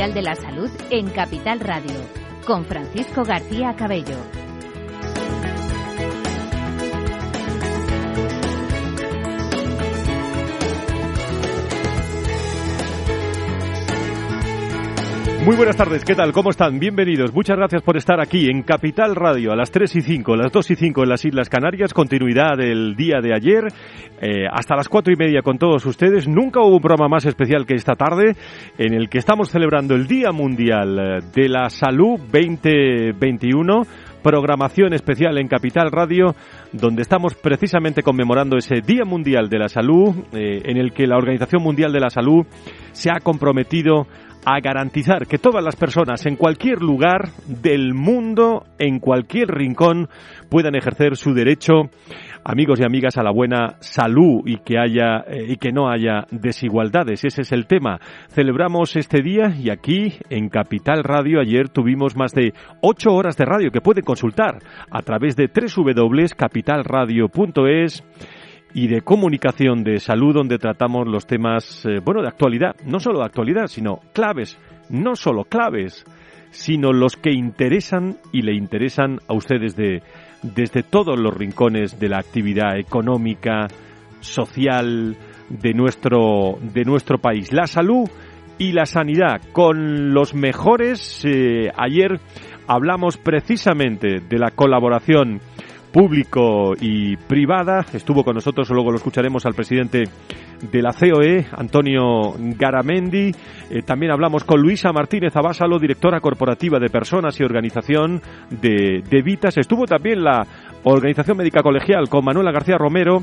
De la Salud en Capital Radio, con Francisco García Cabello. Muy buenas tardes, ¿qué tal? ¿Cómo están? Bienvenidos. Muchas gracias por estar aquí en Capital Radio a las 3 y 5, las 2 y 5 en las Islas Canarias. Continuidad del día de ayer eh, hasta las 4 y media con todos ustedes. Nunca hubo un programa más especial que esta tarde en el que estamos celebrando el Día Mundial eh, de la Salud 2021 programación especial en Capital Radio, donde estamos precisamente conmemorando ese Día Mundial de la Salud, eh, en el que la Organización Mundial de la Salud se ha comprometido a garantizar que todas las personas en cualquier lugar del mundo, en cualquier rincón, puedan ejercer su derecho, amigos y amigas, a la buena salud y que haya eh, y que no haya desigualdades. Ese es el tema. Celebramos este día y aquí en Capital Radio ayer tuvimos más de ocho horas de radio que pueden consultar a través de www.capitalradio.es y de comunicación de salud donde tratamos los temas, eh, bueno, de actualidad, no solo de actualidad, sino claves, no solo claves, sino los que interesan y le interesan a ustedes de, desde todos los rincones de la actividad económica, social de nuestro, de nuestro país. La salud y la sanidad con los mejores. Eh, ayer hablamos precisamente de la colaboración público y privada. Estuvo con nosotros, luego lo escucharemos al presidente de la COE, Antonio Garamendi. Eh, también hablamos con Luisa Martínez Abásalo, directora corporativa de personas y organización de, de Vitas. Estuvo también la Organización Médica Colegial con Manuela García Romero.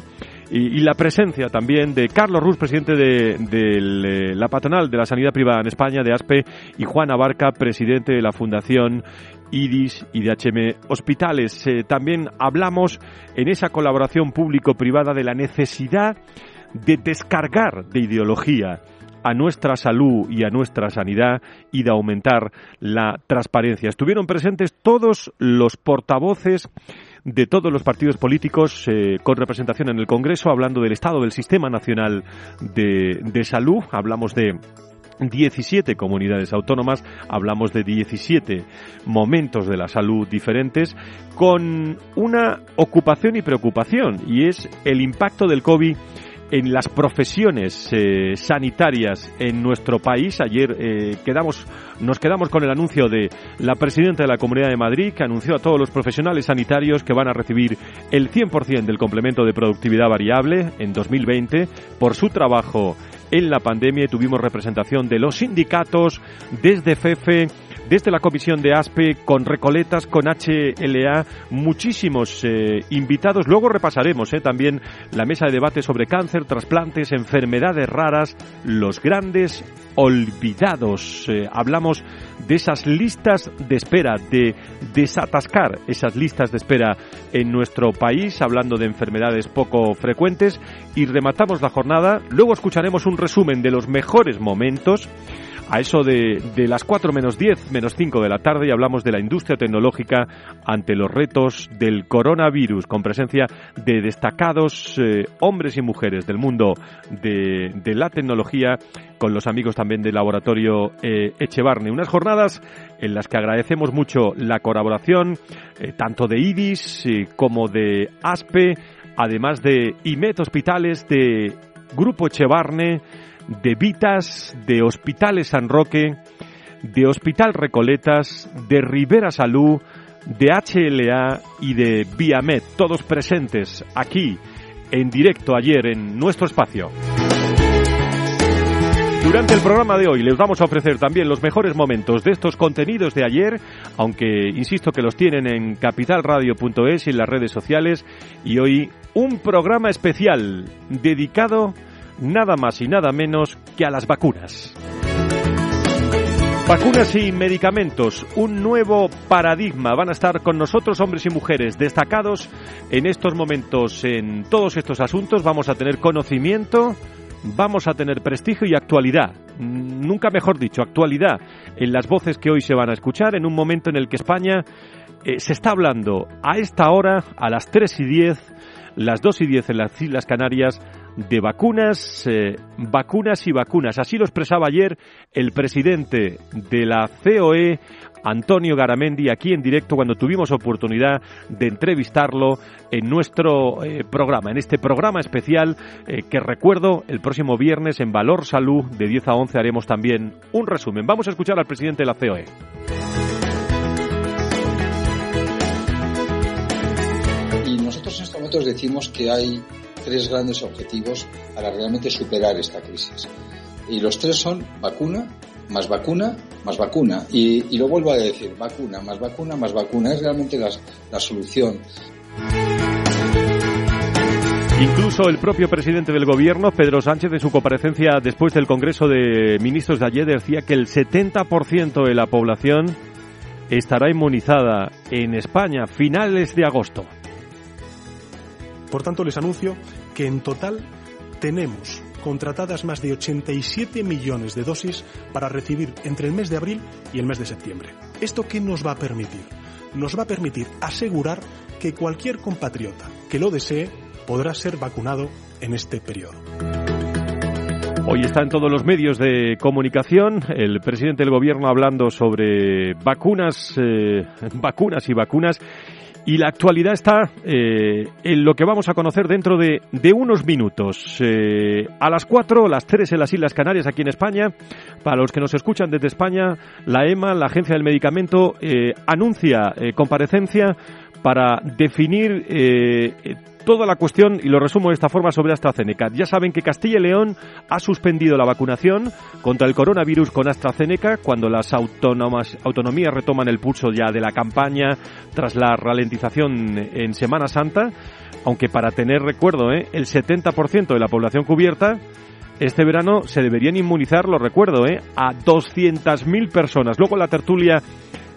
Y, la presencia también de Carlos Ruz, presidente de, de, la patronal de la sanidad privada en España, de ASPE, y Juan Abarca, presidente de la Fundación IDIS y DHM Hospitales. Eh, también hablamos en esa colaboración público-privada de la necesidad de descargar de ideología a nuestra salud y a nuestra sanidad y de aumentar la transparencia. Estuvieron presentes todos los portavoces de todos los partidos políticos eh, con representación en el Congreso, hablando del estado del Sistema Nacional de, de Salud. Hablamos de 17 comunidades autónomas, hablamos de 17 momentos de la salud diferentes, con una ocupación y preocupación, y es el impacto del COVID en las profesiones eh, sanitarias en nuestro país. Ayer eh, quedamos, nos quedamos con el anuncio de la presidenta de la Comunidad de Madrid, que anunció a todos los profesionales sanitarios que van a recibir el 100% del complemento de productividad variable en 2020 por su trabajo en la pandemia tuvimos representación de los sindicatos desde FEFE desde la comisión de ASPE, con Recoletas, con HLA, muchísimos eh, invitados. Luego repasaremos eh, también la mesa de debate sobre cáncer, trasplantes, enfermedades raras, los grandes olvidados. Eh, hablamos de esas listas de espera, de desatascar esas listas de espera en nuestro país, hablando de enfermedades poco frecuentes. Y rematamos la jornada. Luego escucharemos un resumen de los mejores momentos a eso de, de, las 4 menos 10, menos 5 de la tarde y hablamos de la industria tecnológica ante los retos del coronavirus, con presencia de destacados eh, hombres y mujeres del mundo de, de, la tecnología, con los amigos también del laboratorio eh, Echevarne. Unas jornadas en las que agradecemos mucho la colaboración eh, tanto de IDIS eh, como de ASPE, además de IMET Hospitales, de Grupo Echevarne, de Vitas, de Hospitales San Roque, de Hospital Recoletas, de Rivera Salud, de HLA y de Viamed, todos presentes aquí en directo ayer en nuestro espacio. Durante el programa de hoy les vamos a ofrecer también los mejores momentos de estos contenidos de ayer, aunque insisto que los tienen en capitalradio.es y en las redes sociales, y hoy un programa especial dedicado nada más y nada menos que a las vacunas. Vacunas y medicamentos, un nuevo paradigma. Van a estar con nosotros hombres y mujeres destacados en estos momentos en todos estos asuntos. Vamos a tener conocimiento, vamos a tener prestigio y actualidad. Nunca mejor dicho, actualidad en las voces que hoy se van a escuchar en un momento en el que España eh, se está hablando a esta hora, a las 3 y 10, las 2 y 10 en las Islas Canarias, de vacunas, eh, vacunas y vacunas. Así lo expresaba ayer el presidente de la COE, Antonio Garamendi, aquí en directo cuando tuvimos oportunidad de entrevistarlo en nuestro eh, programa, en este programa especial eh, que recuerdo el próximo viernes en Valor Salud de 10 a 11 haremos también un resumen. Vamos a escuchar al presidente de la COE. Y nosotros en estos momentos decimos que hay tres grandes objetivos para realmente superar esta crisis. Y los tres son vacuna, más vacuna, más vacuna. Y, lo vuelvo a decir, vacuna, más vacuna, más vacuna. Es realmente la, la solución. Incluso el propio presidente del gobierno, Pedro Sánchez, en su comparecencia después del Congreso de Ministros de ayer, decía que el 70% de la población estará inmunizada en España a finales de agosto. Por tanto, les anuncio que en total tenemos contratadas más de 87 millones de dosis para recibir entre el mes de abril y el mes de septiembre. ¿Esto qué nos va a permitir? Nos va a permitir asegurar que cualquier compatriota que lo desee podrá ser vacunado en este periodo. Hoy está en todos los medios de comunicación el presidente del gobierno hablando sobre vacunas, eh, vacunas y vacunas y la actualidad está eh, en lo que vamos a conocer dentro de, unos minutos. Eh, a las 4, las 3 en las Islas Canarias, aquí en España. Para los que nos escuchan desde España, la EMA, la Agencia del Medicamento, eh, anuncia comparecencia para definir toda la cuestión y lo resumo de esta forma sobre AstraZeneca. Ya saben que Castilla y León ha suspendido la vacunación contra el coronavirus con AstraZeneca cuando las autonomías retoman el pulso ya de la campaña tras la ralentización en Semana Santa, aunque para tener recuerdo, ¿eh? el 70% de la población cubierta este verano se deberían inmunizar, lo recuerdo, ¿eh? a 200.000 personas. Luego la tertulia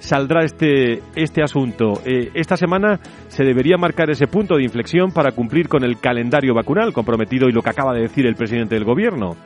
saldrá este, este asunto. Eh, esta semana se debería marcar ese punto de inflexión para cumplir con el calendario vacunal comprometido y lo que acaba de decir el presidente del gobierno.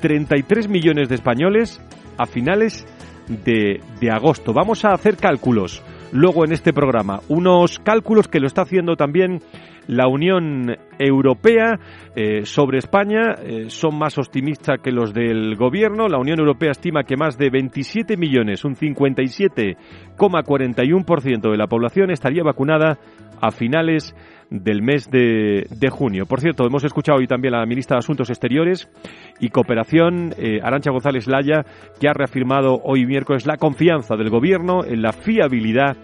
33 millones de españoles a finales de, de agosto. Vamos a hacer cálculos luego en este programa. Unos cálculos que lo está haciendo también la Unión Europea eh, sobre España eh, son más optimistas que los del Gobierno. La Unión Europea estima que más de 27 millones, un 57,41% de la población estaría vacunada a finales del mes de, junio. Por cierto, hemos escuchado hoy también a la ministra de Asuntos Exteriores y Cooperación, eh, Arancha González Laya, que ha reafirmado hoy miércoles la confianza del Gobierno en la fiabilidad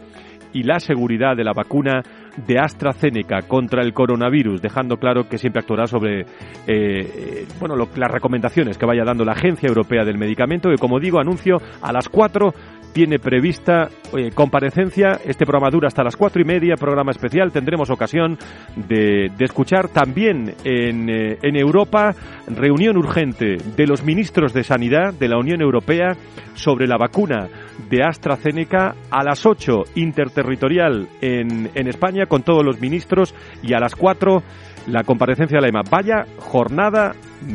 y la seguridad de la vacuna de AstraZeneca contra el coronavirus, dejando claro que siempre actuará sobre eh, bueno, las recomendaciones que vaya dando la Agencia Europea del Medicamento, que como digo, anuncio a las 4 tiene prevista comparecencia. Este programa dura hasta las cuatro y media, programa especial. Tendremos ocasión de, escuchar también en, eh, en, Europa reunión urgente de los ministros de Sanidad de la Unión Europea sobre la vacuna de AstraZeneca a las 8 interterritorial en, en España con todos los ministros y a las 4 la comparecencia de la EMA. Vaya jornada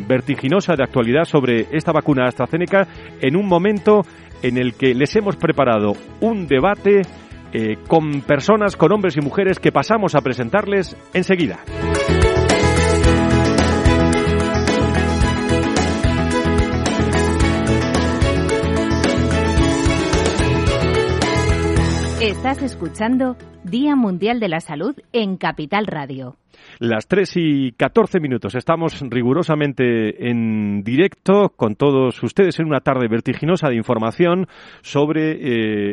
vertiginosa de actualidad sobre esta vacuna AstraZeneca en un momento en el que les hemos preparado un debate eh, con personas, con hombres y mujeres que pasamos a presentarles enseguida. Estás escuchando Día Mundial de la Salud en Capital Radio. Las 3 y 14 minutos. Estamos rigurosamente en directo con todos ustedes en una tarde vertiginosa de información sobre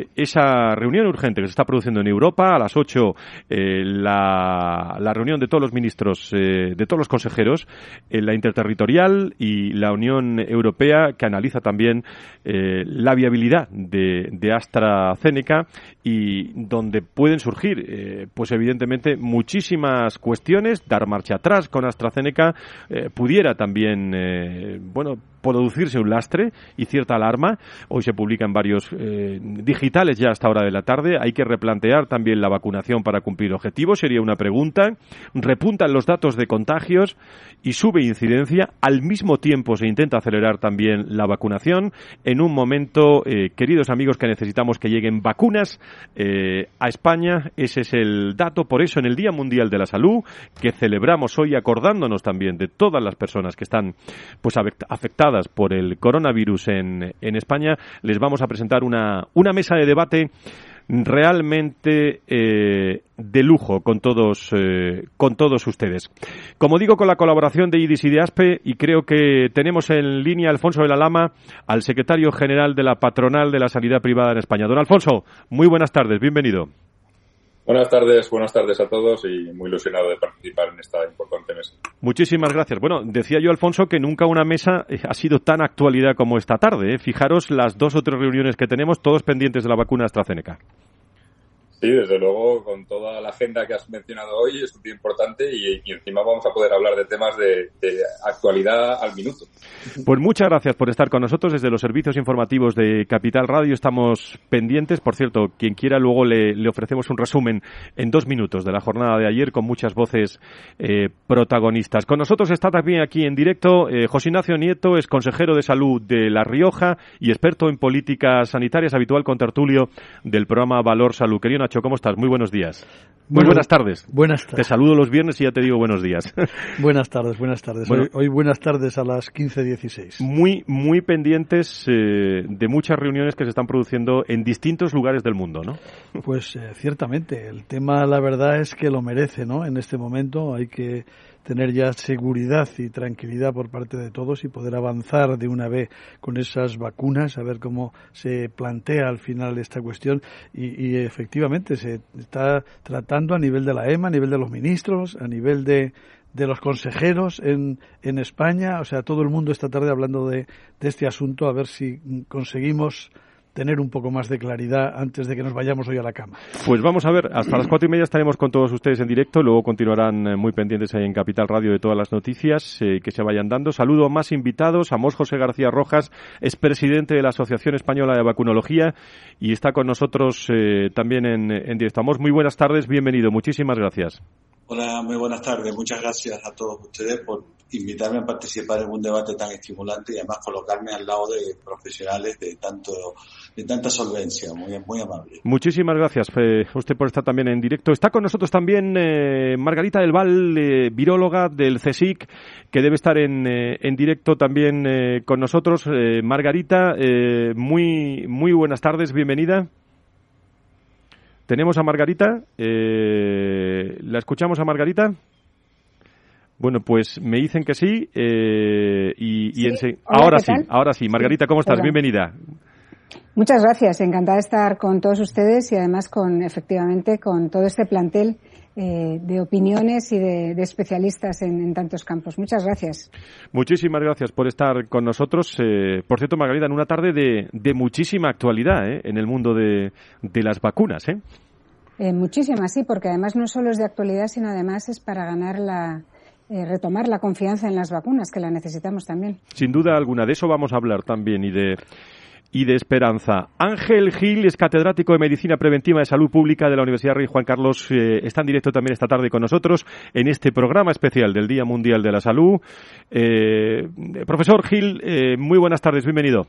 eh, esa reunión urgente que se está produciendo en Europa. A las 8 eh, la, reunión de todos los ministros, eh, de todos los consejeros, la interterritorial y la Unión Europea que analiza también la viabilidad de, de AstraZeneca y donde pueden surgir, pues evidentemente, muchísimas cuestiones dar marcha atrás con AstraZeneca, eh, pudiera también, eh, bueno, producirse un lastre y cierta alarma. Hoy se publica en varios eh, digitales ya hasta hora de la tarde. Hay que replantear también la vacunación para cumplir objetivos, sería una pregunta. Repuntan los datos de contagios y sube incidencia. Al mismo tiempo se intenta acelerar también la vacunación. En un momento, eh, queridos amigos, que necesitamos que lleguen vacunas eh, a España. Ese es el dato. Por eso, en el Día Mundial de la Salud, que celebramos hoy acordándonos también de todas las personas que están pues afectadas por el coronavirus en, en España, les vamos a presentar una, una mesa de debate realmente eh, de lujo con todos eh, con todos ustedes. Como digo, con la colaboración de IDIS y de ASPE, y creo que tenemos en línea Alfonso de la Lama, al secretario general de la patronal de la sanidad privada en España. Don Alfonso, muy buenas tardes, bienvenido. Buenas tardes, buenas tardes a todos y muy ilusionado de participar en esta importante mesa. Muchísimas gracias. Bueno, decía yo, Alfonso, que nunca una mesa eh, ha sido tan actualidad como esta tarde. ¿eh? Fijaros las dos o tres reuniones que tenemos, todos pendientes de la vacuna AstraZeneca. Sí, desde luego, con toda la agenda que has mencionado hoy, es muy importante y, encima vamos a poder hablar de temas de, actualidad al minuto. Pues muchas gracias por estar con nosotros desde los servicios informativos de Capital Radio. Estamos pendientes. Por cierto, quien quiera, luego le, ofrecemos un resumen en dos minutos de la jornada de ayer con muchas voces eh, protagonistas. Con nosotros está también aquí en directo eh, José Ignacio Nieto, es consejero de salud de La Rioja y experto en políticas sanitarias, habitual con tertulio del programa Valor Salud. Querido ¿cómo estás? Muy buenos días. Muy buenas tardes. Buenas tardes. Te saludo los viernes y ya te digo buenos días. buenas tardes, buenas tardes. hoy, buenas tardes a las 15.16. Muy, muy pendientes eh, de muchas reuniones que se están produciendo en distintos lugares del mundo, ¿no? Pues eh, ciertamente. El tema, la verdad, es que lo merece, ¿no? En este momento hay que tener ya seguridad y tranquilidad por parte de todos y poder avanzar de una vez con esas vacunas, a ver cómo se plantea al final esta cuestión. Y, efectivamente se está tratando a nivel de la EMA, a nivel de los ministros, a nivel de, de los consejeros en, en España. O sea, todo el mundo esta tarde hablando de, de este asunto, a ver si conseguimos tener un poco más de claridad antes de que nos vayamos hoy a la cama. Pues vamos a ver, hasta las cuatro y media estaremos con todos ustedes en directo, luego continuarán eh, muy pendientes ahí en Capital Radio de todas las noticias eh, que se vayan dando. Saludo a más invitados, a Mos José García Rojas, es presidente de la Asociación Española de Vacunología y está con nosotros eh, también en, en directo. Amos, muy buenas tardes, bienvenido, muchísimas gracias. Hola, muy buenas tardes. Muchas gracias a todos ustedes por invitarme a participar en un debate tan estimulante y además colocarme al lado de profesionales de tanto de tanta solvencia. Muy, muy amable. Muchísimas gracias eh, usted por estar también en directo. Está con nosotros también eh, Margarita del Val, eh, viróloga del CSIC, que debe estar en, en directo también con nosotros. Margarita, muy, muy buenas tardes, bienvenida. Tenemos a Margarita. Eh, ¿La escuchamos a Margarita? Bueno, pues me dicen que sí. Eh, y, ahora sí, ahora sí. Margarita, ¿cómo estás? Bienvenida. Muchas gracias. Encantada de estar con todos ustedes y además con, efectivamente, con todo este plantel eh, de opiniones y de, especialistas en, tantos campos. Muchas gracias. Muchísimas gracias por estar con nosotros. Eh, por cierto, Margarita, en una tarde de, muchísima actualidad eh, en el mundo de, las vacunas. ¿eh? muchísimas, sí, porque además no solo es de actualidad, sino además es para ganar la, retomar la confianza en las vacunas, que la necesitamos también. Sin duda alguna, de eso vamos a hablar también y de y de esperanza. Ángel Gil es catedrático de Medicina Preventiva de Salud Pública de la Universidad Rey Juan Carlos. Eh, está en directo también esta tarde con nosotros en este programa especial del Día Mundial de la Salud. Eh, profesor Gil, eh, muy buenas tardes, bienvenido.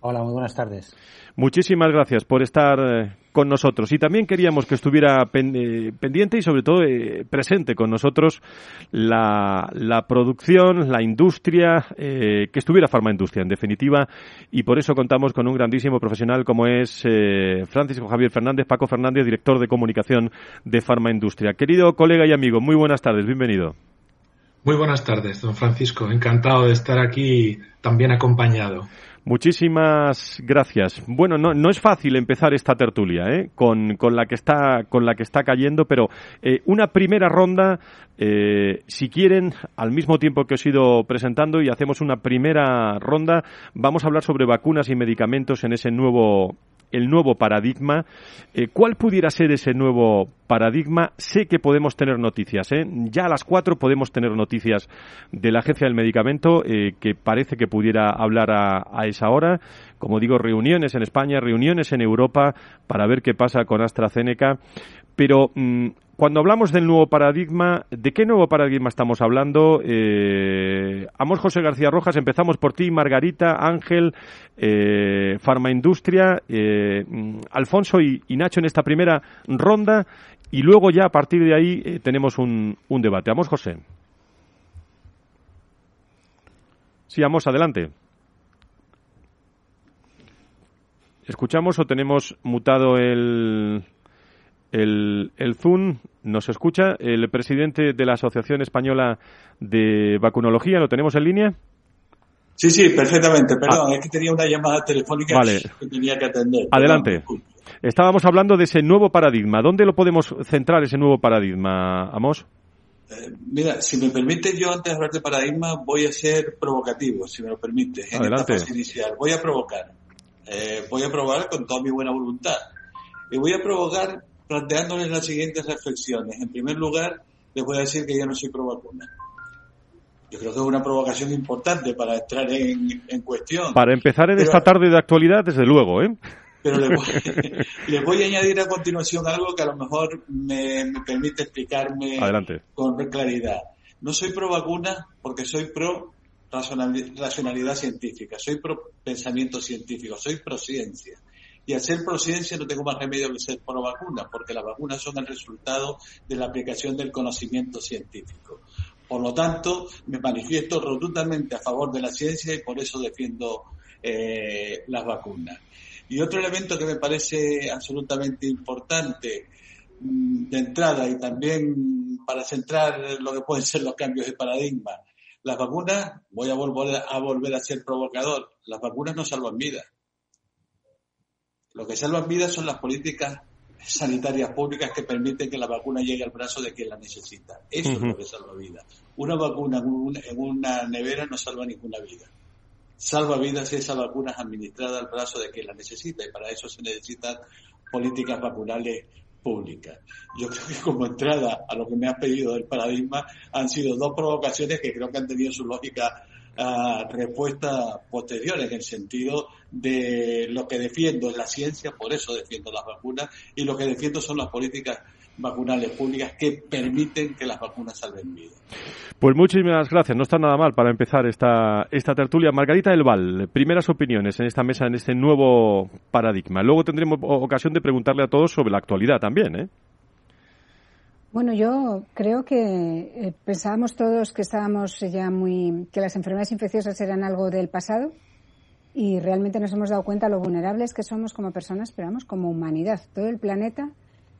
Hola, muy buenas tardes. Muchísimas gracias por estar eh, con nosotros. Y también queríamos que estuviera eh, pendiente y sobre todo eh, presente con nosotros la, producción, la industria, que estuviera Industria en definitiva. Y por eso contamos con un grandísimo profesional como es Francisco Javier Fernández, Paco Fernández, director de comunicación de Industria. Querido colega y amigo, muy buenas tardes, bienvenido. Muy buenas tardes, don Francisco. Encantado de estar aquí también acompañado. Muchísimas gracias. Bueno, no, es fácil empezar esta tertulia ¿eh? con, con, la que está, con la que está cayendo, pero eh, una primera ronda, eh, si quieren, al mismo tiempo que os he ido presentando y hacemos una primera ronda, vamos a hablar sobre vacunas y medicamentos en ese nuevo el nuevo paradigma. Eh, ¿Cuál pudiera ser ese nuevo paradigma? Sé que podemos tener noticias. ¿eh? Ya a las cuatro podemos tener noticias de la Agencia del Medicamento, que parece que pudiera hablar a, a, esa hora. Como digo, reuniones en España, reuniones en Europa para ver qué pasa con AstraZeneca. Pero mm, cuando hablamos del nuevo paradigma, ¿de qué nuevo paradigma estamos hablando? Eh, Amos José García Rojas, empezamos por ti, Margarita, Ángel, eh, Farmaindustria, eh, Alfonso y, Nacho en esta primera ronda y luego ya a partir de ahí eh, tenemos un, un debate. Amos José. Sí, Amos, adelante. ¿Escuchamos o tenemos mutado el, el, el Zoom nos escucha. El presidente de la Asociación Española de Vacunología, ¿lo tenemos en línea? Sí, sí, perfectamente. Perdón, ah. es que tenía una llamada telefónica que tenía que atender. Adelante. Estábamos hablando de ese nuevo paradigma. ¿Dónde lo podemos centrar ese nuevo paradigma, Amos? Eh, mira, si me permite, yo antes de hablar de paradigma voy a ser provocativo, si me lo permite, en Adelante. esta fase inicial. Voy a provocar. Eh, voy a probar con toda mi buena voluntad. Y voy a provocar planteándoles las siguientes reflexiones. En primer lugar, les voy a decir que yo no soy pro vacuna. Yo creo que es una provocación importante para entrar en, cuestión. Para empezar en esta tarde de actualidad, desde luego, ¿eh? Pero les voy, a añadir a continuación algo que a lo mejor me, permite explicarme con claridad. No soy pro vacuna porque soy pro racionalidad científica, soy pro pensamiento científico, soy pro ciencia. Y al ser prociencia no tengo más remedio que ser pro vacuna, porque las vacunas son el resultado de la aplicación del conocimiento científico. Por lo tanto, me manifiesto rotundamente a favor de la ciencia y por eso defiendo eh, las vacunas. Y otro elemento que me parece absolutamente importante mm, de entrada y también para centrar lo que pueden ser los cambios de paradigma, las vacunas, voy a volver a, volver a ser provocador, las vacunas no salvan vidas. Lo que salva vidas son las políticas sanitarias públicas que permiten que la vacuna llegue al brazo de quien la necesita. Eso es lo que salva vidas. Una vacuna en una nevera no salva ninguna vida. Salva vidas si esa vacuna es administrada al brazo de quien la necesita y para eso se necesitan políticas vacunales públicas. Yo creo que como entrada a lo que me has pedido del paradigma han sido dos provocaciones que creo que han tenido su lógica uh, respuesta posterior en el sentido de lo que defiendo es la ciencia, por eso defiendo las vacunas, y lo que defiendo son las políticas vacunales públicas que permiten que las vacunas salven vidas. Pues muchísimas gracias. No está nada mal para empezar esta, esta tertulia. Margarita del Val, primeras opiniones en esta mesa, en este nuevo paradigma. Luego tendremos ocasión de preguntarle a todos sobre la actualidad también, ¿eh? Bueno, yo creo que eh, pensábamos todos que estábamos ya muy, que las enfermedades infecciosas eran algo del pasado y realmente nos hemos dado cuenta lo vulnerables que somos como personas, pero vamos, como humanidad, todo el planeta,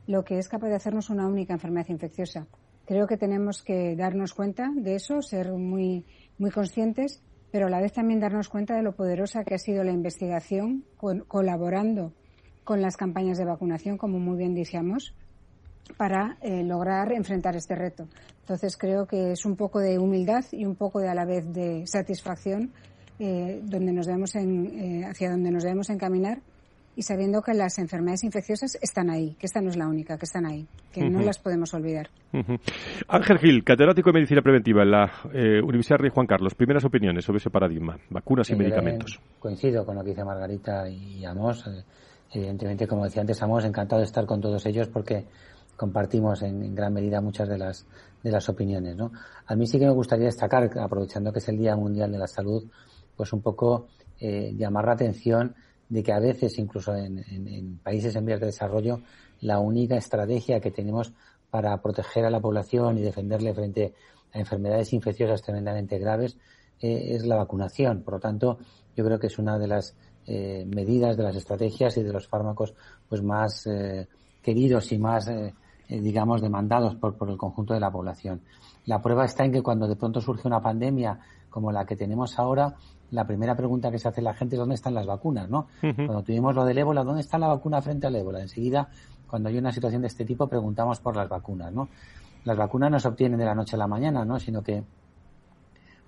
lo que es capaz de hacernos una única enfermedad infecciosa. Creo que tenemos que darnos cuenta de eso, ser muy, muy conscientes, pero a la vez también darnos cuenta de lo poderosa que ha sido la investigación, colaborando con las campañas de vacunación, como muy bien decíamos, para eh, lograr enfrentar este reto. Entonces creo que es un poco de humildad y un poco de a la vez de satisfacción eh, donde nos debemos eh, hacia donde nos debemos encaminar y sabiendo que las enfermedades infecciosas están ahí, que esta no es la única, que están ahí, que no las podemos olvidar. Ángel Gil, catedrático de Medicina Preventiva en la Universidad Rey Juan Carlos. Primeras opiniones sobre ese paradigma, vacunas y medicamentos. Coincido con lo que dice Margarita y Amos. Evidentemente, como decía antes, Amos, encantado de estar con todos ellos porque compartimos en, gran medida muchas de las, de las opiniones. ¿no? A mí sí que me gustaría destacar, aprovechando que es el Día Mundial de la Salud, pues un poco eh, llamar la atención de que a veces, incluso en, en, países en vías de desarrollo, la única estrategia que tenemos para proteger a la población y defenderle frente a enfermedades infecciosas tremendamente graves eh, es la vacunación. Por lo tanto, yo creo que es una de las eh, medidas, de las estrategias y de los fármacos pues más eh, queridos y más digamos, demandados por, por el conjunto de la población. La prueba está en que cuando de pronto surge una pandemia como la que tenemos ahora, la primera pregunta que se hace la gente es dónde están las vacunas, ¿no? Cuando tuvimos lo del ébola, ¿dónde está la vacuna frente al ébola? Enseguida, cuando hay una situación de este tipo, preguntamos por las vacunas, ¿no? Las vacunas no se obtienen de la noche a la mañana, ¿no? Sino que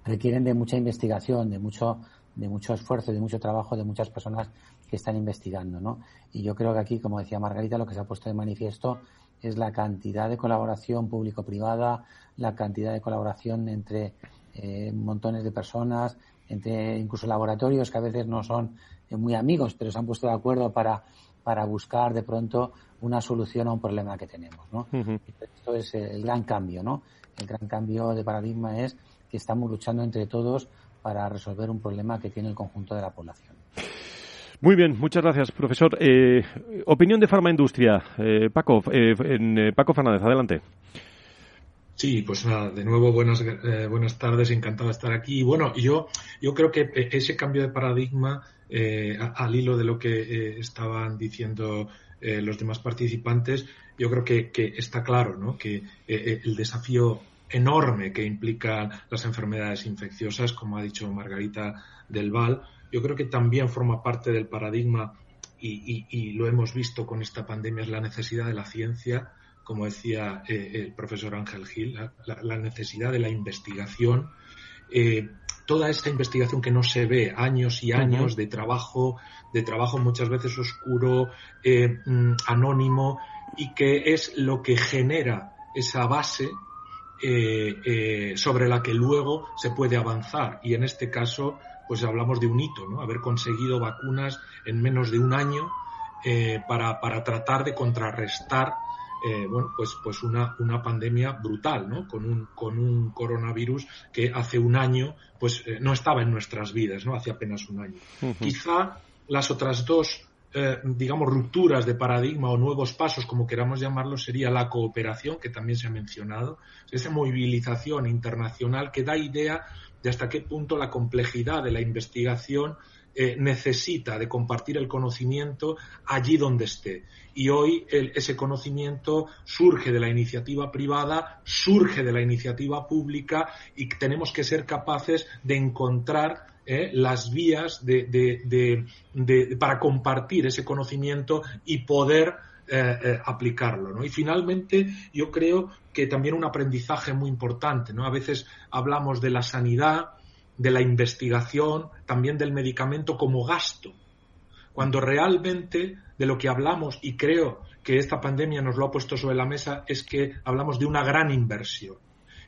requieren de mucha investigación, de mucho de mucho esfuerzo de mucho trabajo de muchas personas que están investigando, ¿no? Y yo creo que aquí, como decía Margarita, lo que se ha puesto de manifiesto es la cantidad de colaboración público-privada, la cantidad de colaboración entre eh, montones de personas, entre incluso laboratorios que a veces no son eh, muy amigos, pero se han puesto de acuerdo para, para buscar de pronto una solución a un problema que tenemos, ¿no? Esto es el gran cambio, ¿no? El gran cambio de paradigma es que estamos luchando entre todos para resolver un problema que tiene el conjunto de la población. Muy bien, muchas gracias, profesor. Eh, opinión de farmaindustria. Eh, Paco, eh, eh, Paco Fernández, adelante. Sí, pues nada, de nuevo buenas, buenas tardes, encantado de estar aquí. Y bueno, yo, yo creo que ese cambio de paradigma, al hilo de lo que estaban diciendo los demás participantes, yo creo que, que está claro, ¿no? Que el desafío enorme que implican las enfermedades infecciosas, como ha dicho Margarita del Val, yo creo que también forma parte del paradigma y, lo hemos visto con esta pandemia, es la necesidad de la ciencia, como decía eh, el profesor Ángel Gil, la, necesidad de la investigación. Eh, toda esta investigación que no se ve, años y años de trabajo, de trabajo muchas veces oscuro, eh, mm, anónimo, y que es lo que genera esa base sobre la que luego se puede avanzar. Y en este caso, pues hablamos de un hito, ¿no? Haber conseguido vacunas en menos de un año eh, para, para, tratar de contrarrestar eh, bueno, pues, pues una, una pandemia brutal, ¿no? Con un, con un coronavirus que hace un año pues eh, no estaba en nuestras vidas, ¿no? Hace apenas un año. Quizá las otras dos digamos, rupturas de paradigma o nuevos pasos, como queramos llamarlo, sería la cooperación, que también se ha mencionado, esa movilización internacional que da idea de hasta qué punto la complejidad de la investigación eh, necesita de compartir el conocimiento allí donde esté. Y hoy ese conocimiento surge de la iniciativa privada, surge de la iniciativa pública y tenemos que ser capaces de encontrar eh, las vías para compartir ese conocimiento y poder eh, eh, aplicarlo. ¿no? Y finalmente, yo creo que también un aprendizaje muy importante. ¿no? A veces hablamos de la sanidad, de la investigación, también del medicamento como gasto, cuando realmente de lo que hablamos, y creo que esta pandemia nos lo ha puesto sobre la mesa, es que hablamos de una gran inversión.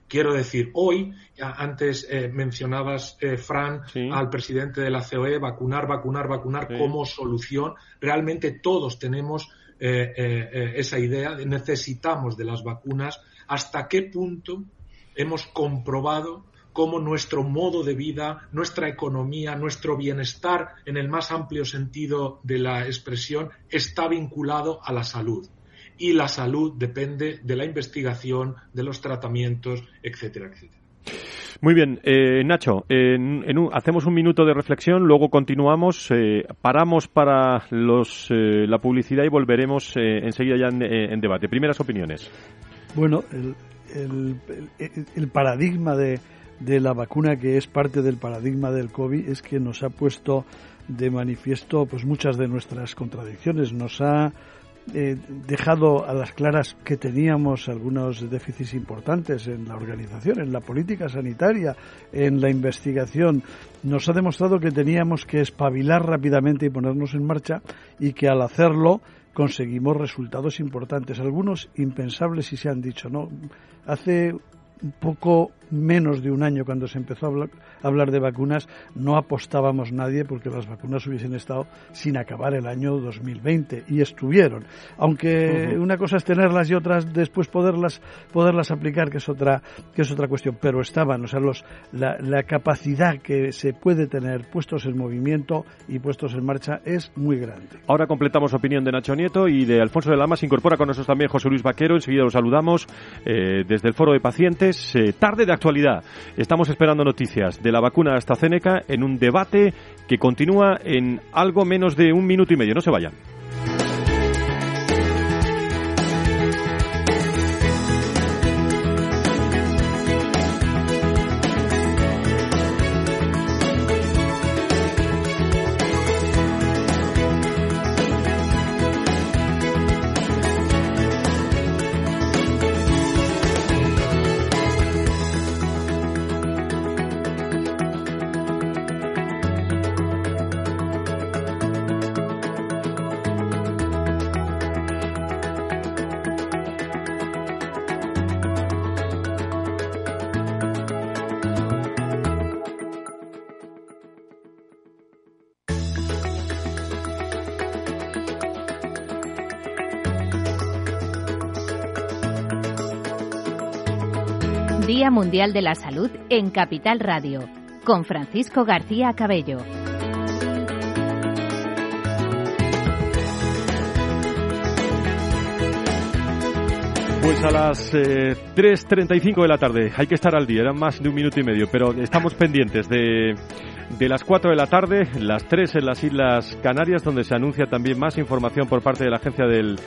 Quiero decir, hoy, antes eh, mencionabas, Fran, al presidente de la COE, vacunar, vacunar, vacunar como solución. Realmente todos tenemos eh, eh, eh, esa idea de necesitamos de las vacunas, hasta qué punto hemos comprobado cómo nuestro modo de vida, nuestra economía, nuestro bienestar en el más amplio sentido de la expresión está vinculado a la salud. Y la salud depende de la investigación, de los tratamientos, etcétera, etcétera. Muy bien, eh, Nacho, hacemos un minuto de reflexión, luego continuamos, eh, paramos para los, eh, la publicidad y volveremos enseguida ya en, debate. Primeras opiniones. Bueno, el, el, paradigma de, de la vacuna, que es parte del paradigma del COVID, es que nos ha puesto de manifiesto pues muchas de nuestras contradicciones, nos ha eh, dejado a las claras que teníamos algunos déficits importantes en la organización, en la política sanitaria, en la investigación. Nos ha demostrado que teníamos que espabilar rápidamente y ponernos en marcha y que al hacerlo conseguimos resultados importantes, algunos impensables y se han dicho, ¿no? Hace un poco menos de un año cuando se empezó a hablar, de vacunas, no apostábamos nadie porque las vacunas hubiesen estado sin acabar el año 2020 y estuvieron. Aunque una cosa es tenerlas y otras después poderlas poderlas aplicar, que es otra que es otra cuestión, pero estaban, o sea, los, la, la capacidad que se puede tener puestos en movimiento y puestos en marcha es muy grande. Ahora completamos opinión de Nacho Nieto y de Alfonso de Lama. Se incorpora con nosotros también José Luis Vaquero. Enseguida lo saludamos eh, desde el Foro de Pacientes. Eh, tarde de actualidad. Estamos esperando noticias de la vacuna AstraZeneca en un debate que continúa en algo menos de un minuto y medio. No se vayan. Mundial de la Salud en Capital Radio, con Francisco García Cabello. Pues a las 3.35 eh, de la tarde, hay que estar al día, eran más de un minuto y medio, pero estamos pendientes de, de las 4 de la tarde, las 3 en las Islas Canarias, donde se anuncia también más información por parte de la Agencia del,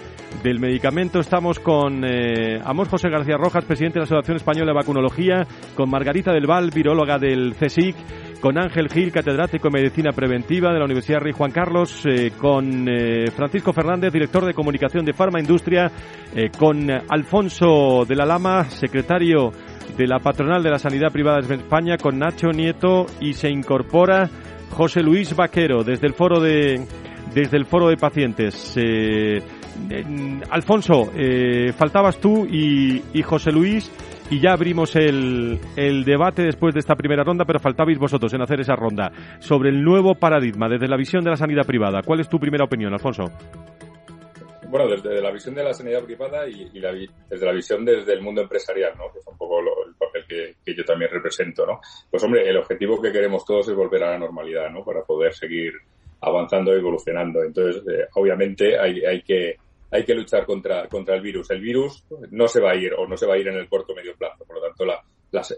del Medicamento. Estamos con eh, Amor José García Rojas, presidente de la Asociación Española de Vacunología, con Margarita del Val, viróloga del CSIC, con Ángel Gil, catedrático de Medicina Preventiva de la Universidad Rey Juan Carlos, eh, con eh, Francisco Fernández, director de Comunicación de Farma Industria, eh, con Alfonso de la Lama, secretario de la Patronal de la Sanidad Privada de España, con Nacho Nieto y se incorpora José Luis Vaquero desde el foro de desde el foro de pacientes. Alfonso, faltabas tú y, y José Luis y ya abrimos el, el, debate después de esta primera ronda, pero faltabais vosotros en hacer esa ronda sobre el nuevo paradigma desde la visión de la sanidad privada. ¿Cuál es tu primera opinión, Alfonso? Bueno, desde la visión de la sanidad privada y, desde la visión desde el mundo empresarial, ¿no? que es un poco el papel que, yo también represento. ¿no? Pues hombre, el objetivo que queremos todos es volver a la normalidad ¿no? para poder seguir avanzando y evolucionando. Entonces, eh, obviamente hay, que hay que luchar contra, contra el virus. El virus no se va a ir o no se va a ir en el corto o medio plazo. Por lo tanto, la,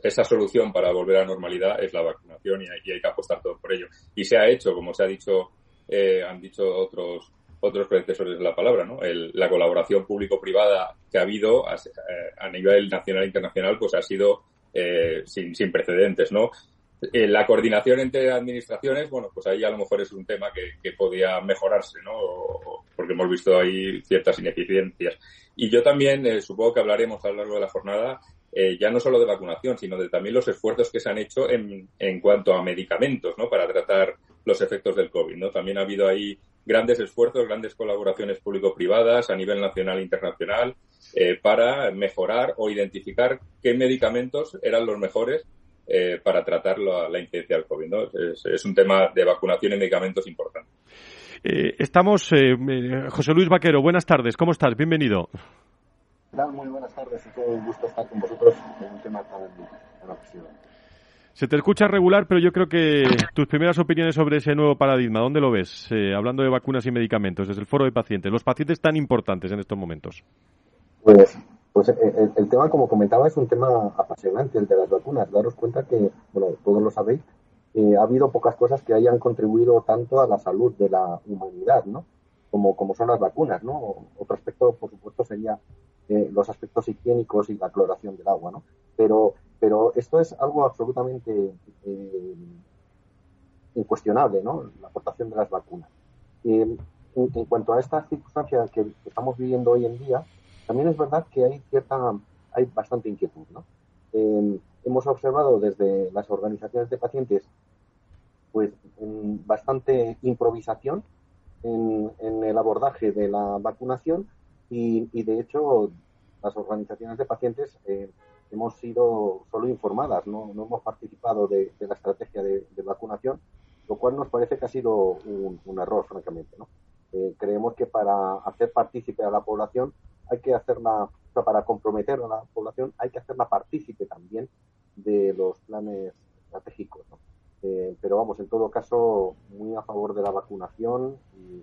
esa solución para volver a la normalidad es la vacunación y hay, que apostar todo por ello. Y se ha hecho, como se ha dicho, eh, han dicho otros otros predecesores de la palabra, ¿no? la colaboración público-privada que ha habido a, eh, nivel nacional e internacional, pues ha sido eh, sin, precedentes, ¿no? Eh, la coordinación entre administraciones, bueno, pues ahí a lo mejor es un tema que, que podía mejorarse, ¿no? porque hemos visto ahí ciertas ineficiencias. Y yo también eh, supongo que hablaremos a lo largo de la jornada eh, ya no solo de vacunación, sino de también los esfuerzos que se han hecho en, en cuanto a medicamentos, ¿no? Para tratar los efectos del COVID, ¿no? También ha habido ahí grandes esfuerzos, grandes colaboraciones público-privadas a nivel nacional e internacional para mejorar o identificar qué medicamentos eran los mejores eh, para tratar la, incidencia del COVID. Es, un tema de vacunación y medicamentos importante. Eh, estamos, eh, José Luis Vaquero, buenas tardes, ¿cómo estás? Bienvenido. Muy buenas tardes y todo un gusto estar con vosotros en un tema tan, apasionante. Se te escucha regular, pero yo creo que tus primeras opiniones sobre ese nuevo paradigma, ¿dónde lo ves? hablando de vacunas y medicamentos, desde el foro de pacientes, los pacientes tan importantes en estos momentos. Pues pues eh, el, tema, como comentaba, es un tema apasionante, el de las vacunas. Daros cuenta que, bueno, todos lo sabéis, eh, ha habido pocas cosas que hayan contribuido tanto a la salud de la humanidad, ¿no? Como, como son las vacunas, ¿no? Otro aspecto, por supuesto, sería eh, los aspectos higiénicos y la cloración del agua, ¿no? Pero, pero esto es algo absolutamente incuestionable, ¿no? La aportación de las vacunas. En, en, cuanto a esta circunstancia que estamos viviendo hoy en día, también es verdad que hay cierta, hay bastante inquietud, ¿no? hemos observado desde las organizaciones de pacientes, pues, bastante improvisación en, el abordaje de la vacunación y, de hecho las organizaciones de pacientes eh, hemos sido solo informadas, no, no hemos participado de, la estrategia de, vacunación, lo cual nos parece que ha sido un, error, francamente. ¿no? Eh, creemos que para hacer partícipe a la población hay que hacerla, para comprometer a la población, hay que hacerla partícipe también de los planes estratégicos. Eh, pero vamos, en todo caso, muy a favor de la vacunación y,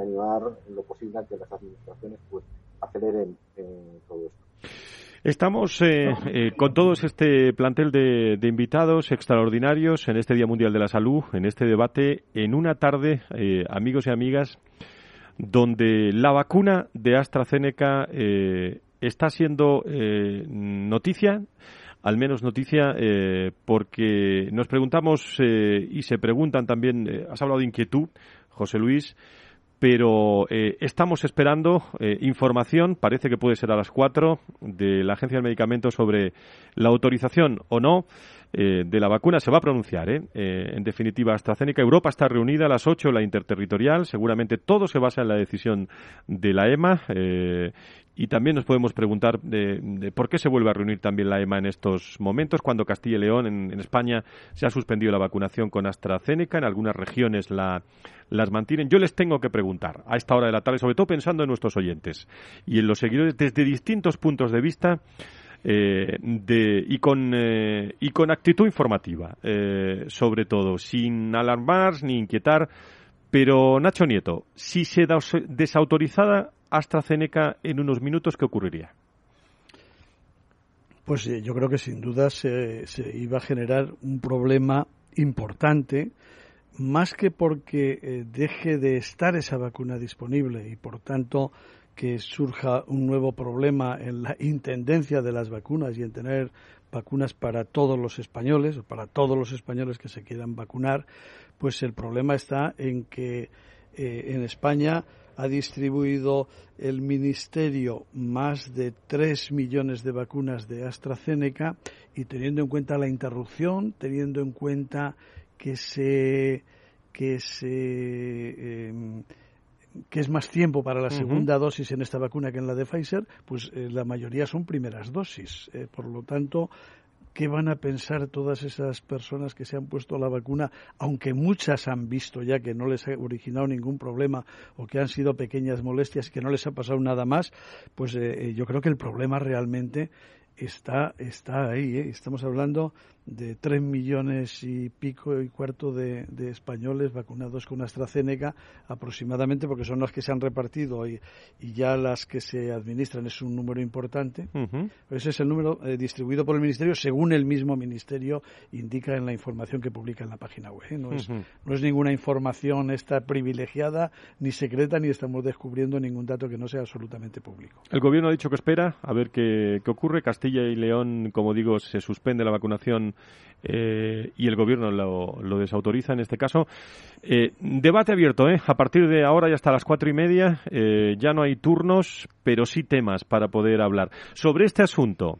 animar en lo posible a que las administraciones pues aceleren eh, todo esto. Estamos eh, con todos este plantel de, de, invitados extraordinarios en este Día Mundial de la Salud, en este debate, en una tarde, amigos y amigas, donde la vacuna de AstraZeneca eh, está siendo eh, noticia, al menos noticia, eh, porque nos preguntamos y se preguntan también, has hablado de inquietud, José Luis, pero estamos esperando información, parece que puede ser a las cuatro, de la Agencia de Medicamentos sobre la autorización o no eh, de la vacuna se va a pronunciar. ¿eh? ¿eh? en definitiva, AstraZeneca. Europa está reunida a las 8, la interterritorial. Seguramente todo se basa en la decisión de la EMA. Y también nos podemos preguntar de, por qué se vuelve a reunir también la EMA en estos momentos, cuando Castilla y León, en, España, se ha suspendido la vacunación con AstraZeneca, en algunas regiones la, las mantienen. Yo les tengo que preguntar a esta hora de la tarde, sobre todo pensando en nuestros oyentes y en los seguidores, desde distintos puntos de vista, eh, de, y, con, eh, y con actitud informativa, eh, sobre todo, sin alarmar ni inquietar. Pero, Nacho Nieto, si se desautorizada AstraZeneca en unos minutos, ¿qué ocurriría? Pues yo creo que sin duda se, iba a generar un problema importante más que porque deje de estar esa vacuna disponible y por tanto que surja un nuevo problema en la intendencia de las vacunas y en tener vacunas para todos los españoles o para todos los españoles que se quieran vacunar, pues el problema está en que eh, en España ha distribuido el Ministerio más de 3 millones de vacunas de AstraZeneca y teniendo en cuenta la interrupción, teniendo en cuenta que se que se em, que es más tiempo para la segunda dosis en esta vacuna que en la de Pfizer, pues eh, la mayoría son primeras dosis. Eh, por lo tanto, ¿qué van a pensar todas esas personas que se han puesto la vacuna, aunque muchas han visto ya que no les ha originado ningún problema o que han sido pequeñas molestias y que no les ha pasado nada más? Pues eh, yo creo que el problema realmente está, está ahí. Estamos hablando de tres millones y pico y cuarto de, españoles vacunados con AstraZeneca aproximadamente, porque son las que se han repartido y, y ya las que se administran es un número importante. Ese es el número eh, distribuido por el Ministerio según el mismo Ministerio indica en la información que publica en la página web. ¿eh? No, es, no es ninguna información esta privilegiada ni secreta ni estamos descubriendo ningún dato que no sea absolutamente público. El Gobierno ha dicho que espera a ver qué, qué ocurre. Castilla y León, como digo, se suspende la vacunación eh, y el gobierno lo, desautoriza en este caso. Eh, debate abierto, ¿eh? A partir de ahora y hasta las cuatro y media ya no hay turnos, pero sí temas para poder hablar. Sobre este asunto,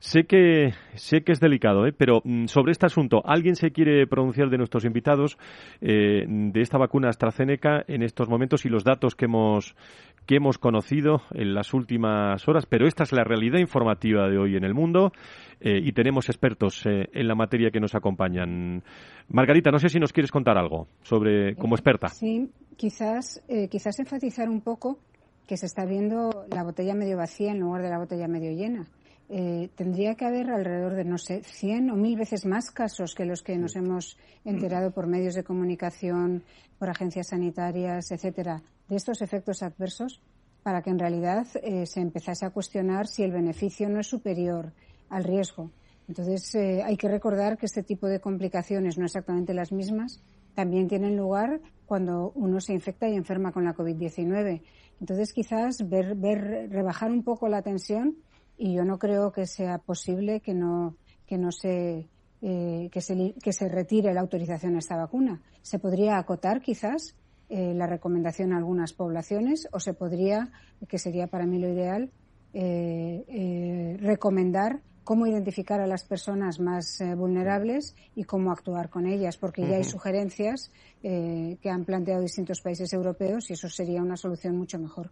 Sé que, sé que es delicado, ¿eh? pero mm, sobre este asunto, ¿alguien se quiere pronunciar de nuestros invitados eh, de esta vacuna AstraZeneca en estos momentos y los datos que hemos, que hemos conocido en las últimas horas? Pero esta es la realidad informativa de hoy en el mundo eh, y tenemos expertos en la materia que nos acompañan. Margarita, no sé si nos quieres contar algo sobre como experta. Sí, quizás, quizás enfatizar un poco que se está viendo la botella medio vacía en lugar de la botella medio llena. Eh, tendría que haber alrededor de, no sé, 100 o mil veces más casos que los que nos hemos enterado por medios de comunicación, por agencias sanitarias, etcétera, de estos efectos adversos para que en realidad eh, se empezase a cuestionar si el beneficio no es superior al riesgo. Entonces, eh, hay que recordar que este tipo de complicaciones, no exactamente las mismas, también tienen lugar cuando uno se infecta y enferma con la COVID-19. Entonces, quizás ver, ver, rebajar un poco la tensión y yo no creo que sea posible que no, que no se, eh, que se, que se retire la autorización a esta vacuna. Se podría acotar quizás eh, la recomendación a algunas poblaciones o se podría, que sería para mí lo ideal, eh, recomendar cómo identificar a las personas más eh, vulnerables y cómo actuar con ellas, porque ya hay sugerencias eh, que han planteado distintos países europeos y eso sería una solución mucho mejor.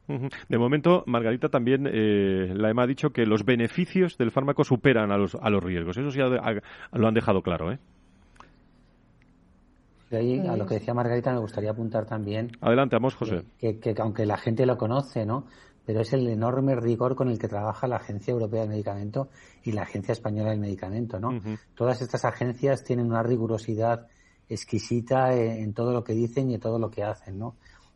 De momento, Margarita también, eh, la EMA ha dicho que los beneficios del fármaco superan a los, a los riesgos. Eso sí lo han dejado claro, ¿eh? De ahí, a lo que decía Margarita, me gustaría apuntar también. Adelante, vamos, José. Que, que, aunque la gente lo conoce, ¿no? Pero es el enorme rigor con el que trabaja la Agencia Europea del Medicamento y la Agencia Española del Medicamento, ¿no? Todas estas agencias tienen una rigurosidad exquisita en, todo lo que dicen y en todo lo que hacen, ¿no?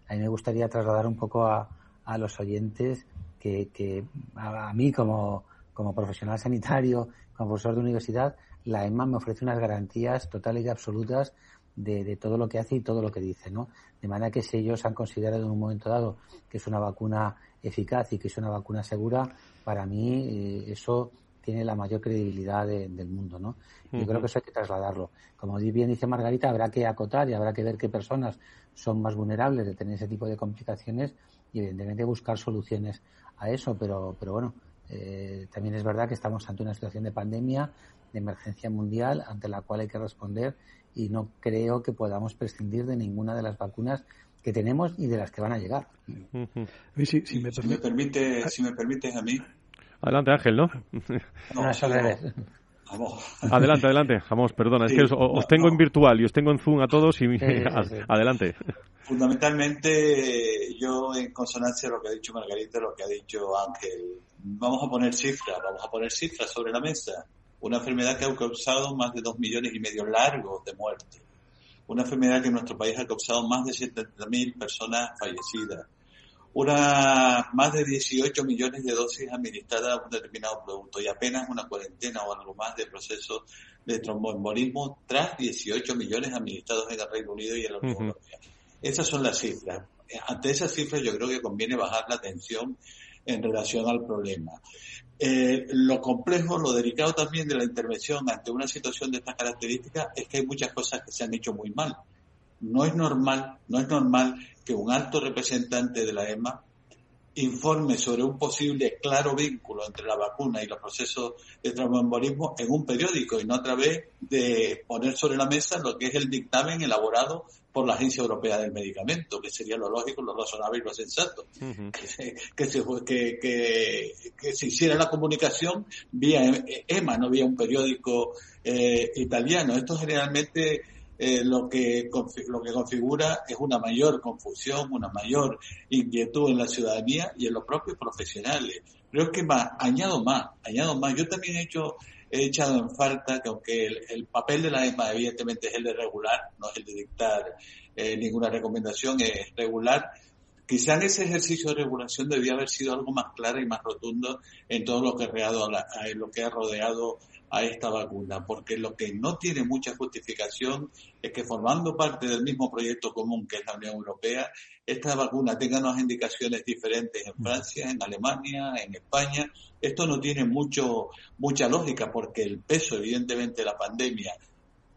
A mí me gustaría trasladar un poco a, los oyentes que, a, mí como, como profesional sanitario, como profesor de universidad, la EMA me ofrece unas garantías totales y absolutas de, de, todo lo que hace y todo lo que dice, ¿no? De manera que si ellos han considerado en un momento dado que es una vacuna eficaz y que es una vacuna segura, para mí eh, eso tiene la mayor credibilidad del mundo, ¿no? Yo creo que eso hay que trasladarlo. Como bien dice Margarita, habrá que acotar y habrá que ver qué personas son más vulnerables de tener ese tipo de complicaciones y evidentemente buscar soluciones a eso, pero, pero bueno, eh, también es verdad que estamos ante una situación de pandemia, de emergencia mundial, ante la cual hay que responder y no creo que podamos prescindir de ninguna de las vacunas que tenemos y de las que van a llegar. si, me, permite, si me permites a mí. Adelante, Ángel, ¿no? no Adelante, adelante, vamos, perdona, es que os, tengo en virtual y os tengo en Zoom a todos y adelante. Fundamentalmente, yo en consonancia a lo que ha dicho Margarita, lo que ha dicho Ángel, vamos a poner cifras, vamos a poner cifras sobre la mesa. Una enfermedad que ha causado más de dos millones y medio largos de muertes. Una enfermedad que en nuestro país ha causado más de 70.000 personas fallecidas una, más de 18 millones de dosis administradas a un determinado producto y apenas una cuarentena o algo más de procesos de tromboembolismo tras 18 millones administrados en el Reino Unido y en la Unión Europea. Esas son las cifras. Ante esas cifras yo creo que conviene bajar la atención en relación al problema. Eh, lo complejo, lo delicado también de la intervención ante una situación de estas características es que hay muchas cosas que se han hecho muy mal. No es normal, no es normal que un alto representante de la EMA informe sobre un posible claro vínculo entre la vacuna y los procesos de traumaembolismo en un periódico y no a través de poner sobre la mesa lo que es el dictamen elaborado por la Agencia Europea del Medicamento, que sería lo lógico, lo razonable y lo sensato. que, se, que, que, se hiciera la comunicación vía EMA, no vía un periódico eh, italiano. Esto generalmente eh, lo, que, lo que configura es una mayor confusión, una mayor inquietud en la ciudadanía y en los propios profesionales. Creo que más, añado más, añado más. Yo también he hecho, he echado en falta que aunque el, papel de la EMA evidentemente es el de regular, no es el de dictar eh, ninguna recomendación, es regular, Quizá en ese ejercicio de regulación debía haber sido algo más claro y más rotundo en todo lo que, lo que ha rodeado a esta vacuna, porque lo que no tiene mucha justificación es que formando parte del mismo proyecto común que es la Unión Europea, esta vacuna tenga unas indicaciones diferentes en Francia, en Alemania, en España. Esto no tiene mucho, mucha lógica porque el peso, evidentemente, de la pandemia,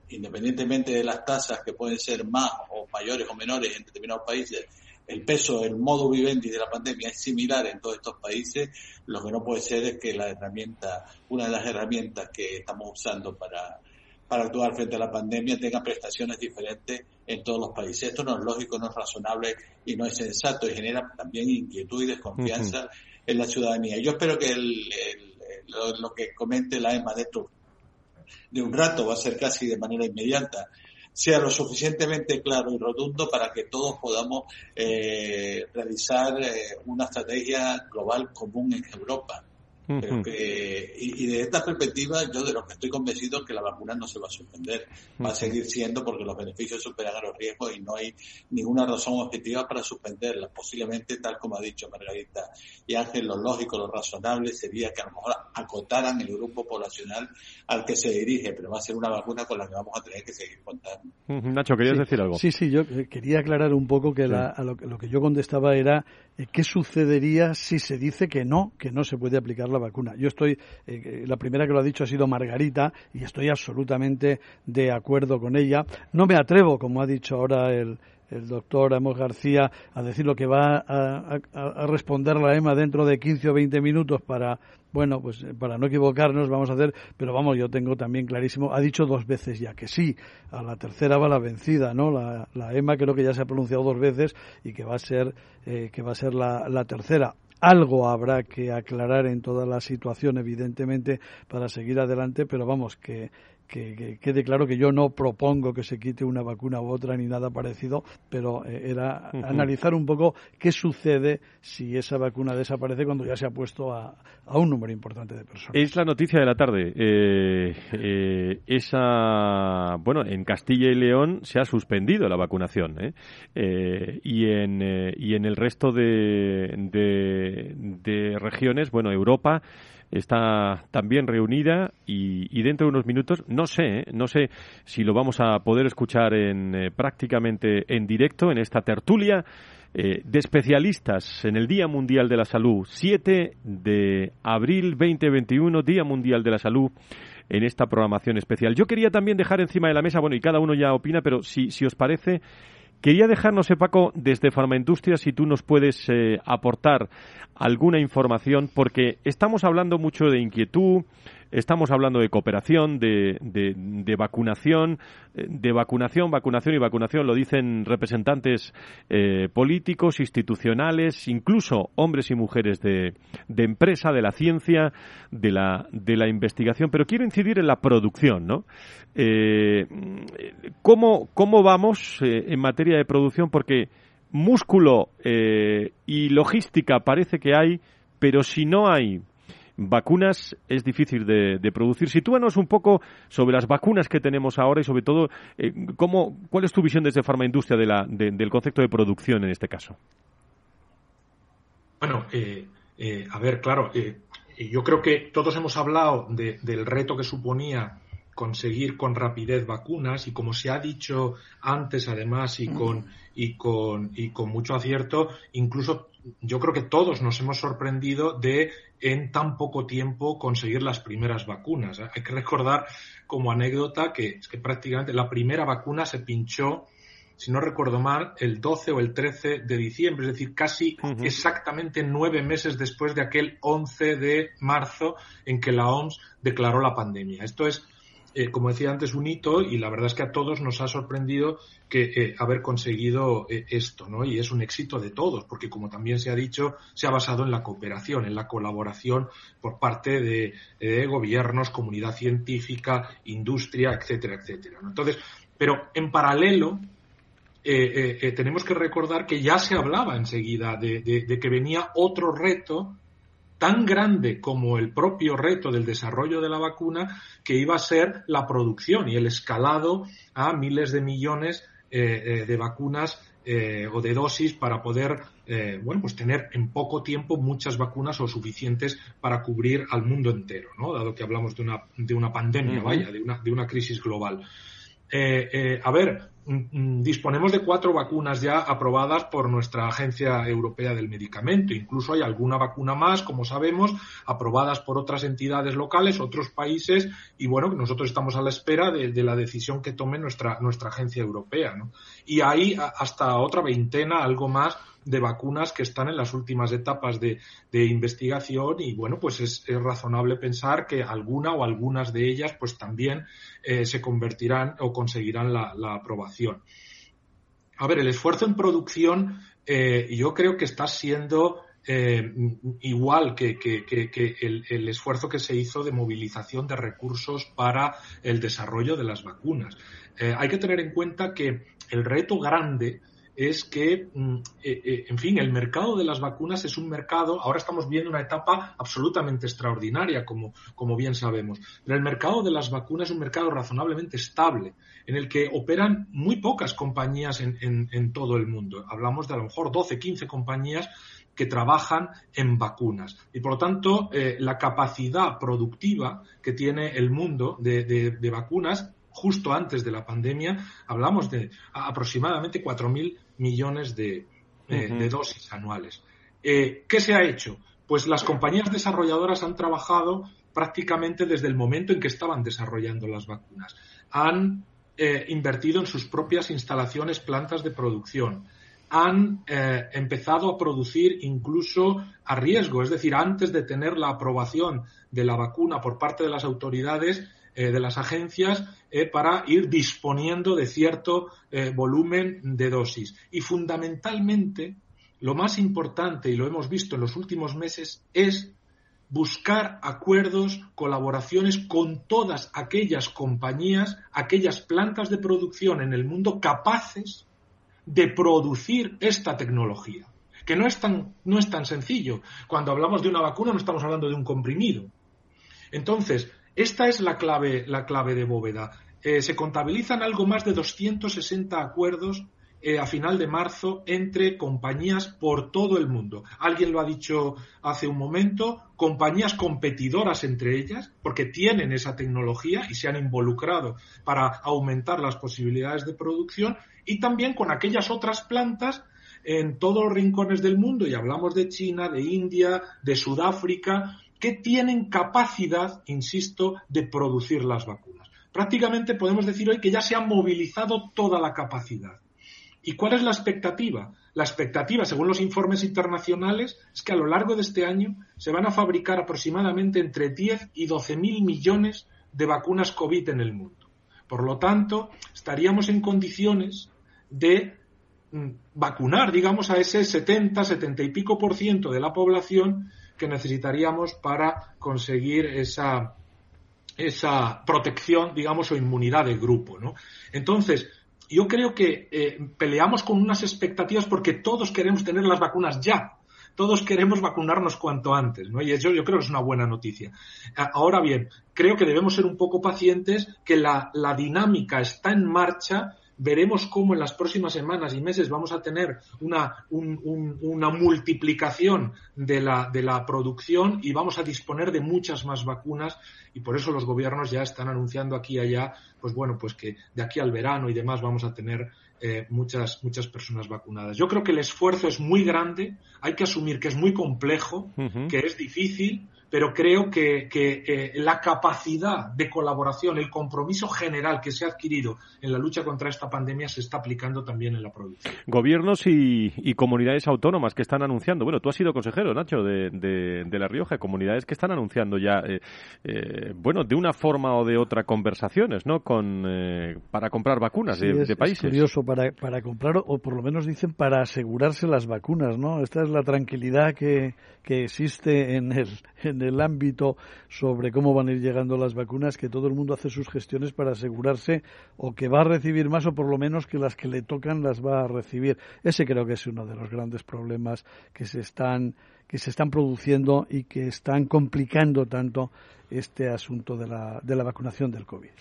independientemente de las tasas que pueden ser más o mayores o menores en determinados países, el peso, el modo vivendi de la pandemia es similar en todos estos países, lo que no puede ser es que la herramienta, una de las herramientas que estamos usando para, para actuar frente a la pandemia tenga prestaciones diferentes en todos los países. Esto no es lógico, no es razonable y no es sensato y genera también inquietud y desconfianza en la ciudadanía. Yo espero que el, lo, que comente la EMA dentro de un rato va a ser casi de manera inmediata sea lo suficientemente claro y rotundo para que todos podamos eh, realizar eh, una estrategia global común en Europa que, y, de esta perspectiva, yo de lo que estoy convencido es que la vacuna no se va a suspender. Va a seguir siendo porque los beneficios superan a los riesgos y no hay ninguna razón objetiva para suspenderla. Posiblemente, tal como ha dicho Margarita y Ángel, lo lógico, lo razonable sería que a lo mejor acotaran el grupo poblacional al que se dirige, pero va a ser una vacuna con la que vamos a tener que seguir contando. Nacho, ¿querías decir algo? Sí, sí, yo quería aclarar un poco que a lo, lo, que yo contestaba era eh, qué sucedería si se dice que no, que no se puede aplicar la vacuna. Yo estoy, eh, la primera que lo ha dicho ha sido Margarita y estoy absolutamente de acuerdo con ella. No me atrevo, como ha dicho ahora el, el doctor Amos García a decir lo que va a, a, responder la EMA dentro de 15 o 20 minutos para, bueno, pues eh, para no equivocarnos vamos a hacer, pero vamos, yo tengo también clarísimo, ha dicho dos veces ya que sí, a la tercera va la vencida, ¿no? La, la EMA creo que ya se ha pronunciado dos veces y que va a ser, eh, que va a ser la, la tercera algo habrá que aclarar en toda la situación, evidentemente, para seguir adelante, pero vamos, que que, quede claro que yo no propongo que se quite una vacuna u otra ni nada parecido, pero eh, era analizar un poco qué sucede si esa vacuna desaparece cuando ya se ha puesto a, un número importante de personas. Es la noticia de la tarde. Eh, eh, esa, bueno, en Castilla y León se ha suspendido la vacunación y en y en el resto de, de regiones, bueno, Europa está también reunida y, dentro de unos minutos, no sé, ¿eh? no sé si lo vamos a poder escuchar en, eh, prácticamente en directo en esta tertulia eh, de especialistas en el Día Mundial de la Salud, 7 de abril 2021, Día Mundial de la Salud en esta programación especial. Yo quería también dejar encima de la mesa, bueno, y cada uno ya opina, pero si, si os parece, Quería dejarnos, Paco, desde Farmaindustria, si tú nos puedes eh, aportar alguna información, porque estamos hablando mucho de inquietud, estamos hablando de cooperación, de, de, vacunación, eh, de vacunación, vacunación y vacunación, lo dicen representantes eh, políticos, institucionales, incluso hombres y mujeres de, de empresa, de la ciencia, de la, de la investigación, pero quiero incidir en la producción, ¿no? Eh, ¿cómo, ¿Cómo vamos en materia de producción? Porque músculo y logística parece que hay, pero si no hay vacunas es difícil de, producir. Sitúanos un poco sobre las vacunas que tenemos ahora y sobre todo eh, cómo, cuál es tu visión desde Farmaindustria de la, del concepto de producción en este caso. Bueno, eh, eh, a ver, claro, yo creo que todos hemos hablado del reto que suponía conseguir con rapidez vacunas y como se ha dicho antes además y con y con y con mucho acierto incluso yo creo que todos nos hemos sorprendido de en tan poco tiempo conseguir las primeras vacunas. Hay que recordar como anécdota que, es que prácticamente la primera vacuna se pinchó, si no recuerdo mal, el 12 o el 13 de diciembre, es decir, casi exactamente nueve meses después de aquel 11 de marzo en que la OMS declaró la pandemia. Esto es eh, como decía antes, un hito y la verdad es que a todos nos ha sorprendido que eh, haber conseguido eh, esto, ¿no? Y es un éxito de todos, porque como también se ha dicho, se ha basado en la cooperación, en la colaboración por parte de, gobiernos, comunidad científica, industria, etcétera, etcétera. Entonces, pero en paralelo, tenemos que recordar que ya se hablaba enseguida de, que venía otro reto tan grande como el propio reto del desarrollo de la vacuna, que iba a ser la producción y el escalado a miles de millones eh, eh, de vacunas eh, o de dosis para poder bueno pues tener en poco tiempo muchas vacunas o suficientes para cubrir al mundo entero, ¿no? Dado que hablamos de una, de una pandemia, vaya, de una, de una crisis global. a ver, disponemos de cuatro vacunas ya aprobadas por nuestra Agencia Europea del Medicamento. Incluso hay alguna vacuna más, como sabemos, aprobadas por otras entidades locales, otros países, y bueno, nosotros estamos a la espera de, la decisión que tome nuestra, nuestra Agencia Europea. Y hay hasta otra veintena, algo más, de vacunas que están en las últimas etapas de, investigación y bueno, pues es, razonable pensar que alguna o algunas de ellas pues también eh, se convertirán o conseguirán la, aprobación. A ver, el esfuerzo en producción eh, yo creo que está siendo eh, igual que, el, el, esfuerzo que se hizo de movilización de recursos para el desarrollo de las vacunas. hay que tener en cuenta que el reto grande es que, mm, eh, eh, en fin, el mercado de las vacunas es un mercado, ahora estamos viendo una etapa absolutamente extraordinaria, como, como bien sabemos, pero el mercado de las vacunas es un mercado razonablemente estable, en el que operan muy pocas compañías en, en, todo el mundo. Hablamos de a lo mejor 12, 15 compañías que trabajan en vacunas. Y por lo tanto, eh, la capacidad productiva que tiene el mundo de, de vacunas justo antes de la pandemia, hablamos de aproximadamente 4.000 millones de, eh, dosis anuales. Eh, ¿Qué se ha hecho? Pues las compañías desarrolladoras han trabajado prácticamente desde el momento en que estaban desarrollando las vacunas. Han eh, invertido en sus propias instalaciones, plantas de producción. Han empezado a producir incluso a riesgo, es decir, antes de tener la aprobación de la vacuna por parte de las autoridades, eh, de las agencias eh, para ir disponiendo de cierto eh, volumen de dosis. Y fundamentalmente, lo más importante, y lo hemos visto en los últimos meses, es buscar acuerdos, colaboraciones con todas aquellas compañías, aquellas plantas de producción en el mundo capaces de producir esta tecnología, que no es tan, no es tan sencillo. Cuando hablamos de una vacuna no estamos hablando de un comprimido. Entonces, esta es la clave, la clave de bóveda. Eh, se contabilizan algo más de 260 acuerdos eh, a final de marzo entre compañías por todo el mundo. Alguien lo ha dicho hace un momento, compañías competidoras entre ellas, porque tienen esa tecnología y se han involucrado para aumentar las posibilidades de producción, y también con aquellas otras plantas en todos los rincones del mundo, y hablamos de China, de India, de Sudáfrica, que tienen capacidad, insisto, de producir las vacunas. Prácticamente podemos decir hoy que ya se ha movilizado toda la capacidad. ¿Y cuál es la expectativa? La expectativa, según los informes internacionales, es que a lo largo de este año se van a fabricar aproximadamente entre 10 y 12 mil millones de vacunas COVID en el mundo. Por lo tanto, estaríamos en condiciones de mm, vacunar, digamos, a ese 70, 70 y pico por ciento de la población que necesitaríamos para conseguir esa, esa protección, digamos, o inmunidad de grupo, ¿no? Entonces, yo creo que eh, peleamos con unas expectativas porque todos queremos tener las vacunas ya. Todos queremos vacunarnos cuanto antes, ¿no? Y eso yo creo que es una buena noticia. Ahora bien, creo que debemos ser un poco pacientes, que la, la dinámica está en marcha veremos cómo en las próximas semanas y meses vamos a tener una, una multiplicación de la, de la producción y vamos a disponer de muchas más vacunas y por eso los gobiernos ya están anunciando aquí y allá, pues bueno, pues que de aquí al verano y demás vamos a tener eh, muchas, muchas personas vacunadas. Yo creo que el esfuerzo es muy grande, hay que asumir que es muy complejo, que es difícil, pero creo que, eh, la capacidad de colaboración, el compromiso general que se ha adquirido en la lucha contra esta pandemia se está aplicando también en la producción. Gobiernos y, comunidades autónomas que están anunciando, bueno, tú has sido consejero, Nacho, de, La Rioja, comunidades que están anunciando ya, eh, eh, bueno, de una forma o de otra conversaciones, ¿no? Con, para comprar vacunas de, países. Es curioso, para, para comprar, o por lo menos dicen para asegurarse las vacunas, ¿no? Esta es la tranquilidad que, que existe en el, en el ámbito sobre cómo van a ir llegando las vacunas, que todo el mundo hace sus gestiones para asegurarse o que va a recibir más o por lo menos que las que le tocan las va a recibir. Ese creo que es uno de los grandes problemas que se están que se están produciendo y que están complicando tanto este asunto de la, de la vacunación del COVID.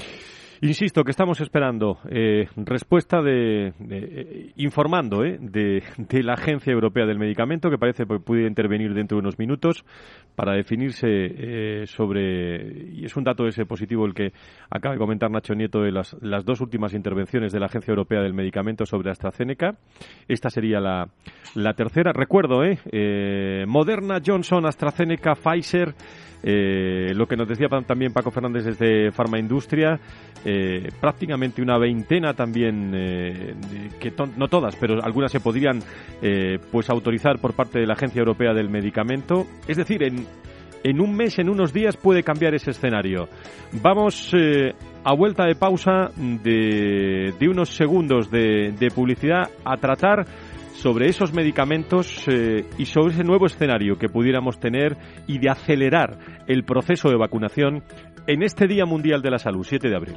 Insisto que estamos esperando eh, respuesta de, eh, informando eh, de, la Agencia Europea del Medicamento que parece que puede intervenir dentro de unos minutos para definirse sobre y es un dato ese positivo el que acaba de comentar Nacho Nieto de las, las dos últimas intervenciones de la Agencia Europea del Medicamento sobre AstraZeneca. Esta sería la, la tercera. Recuerdo, Moderna, Johnson, AstraZeneca, Pfizer. Lo que nos decía también Paco Fernández desde Farma Industria, eh, prácticamente una veintena también, eh, que no todas, pero algunas se podrían eh, pues autorizar por parte de la Agencia Europea del Medicamento. Es decir, en, en un mes, en unos días puede cambiar ese escenario. Vamos a vuelta de pausa de, de unos segundos de, de, publicidad a tratar sobre esos medicamentos y sobre ese nuevo escenario que pudiéramos tener y de acelerar el proceso de vacunación en este Día Mundial de la Salud, 7 de abril.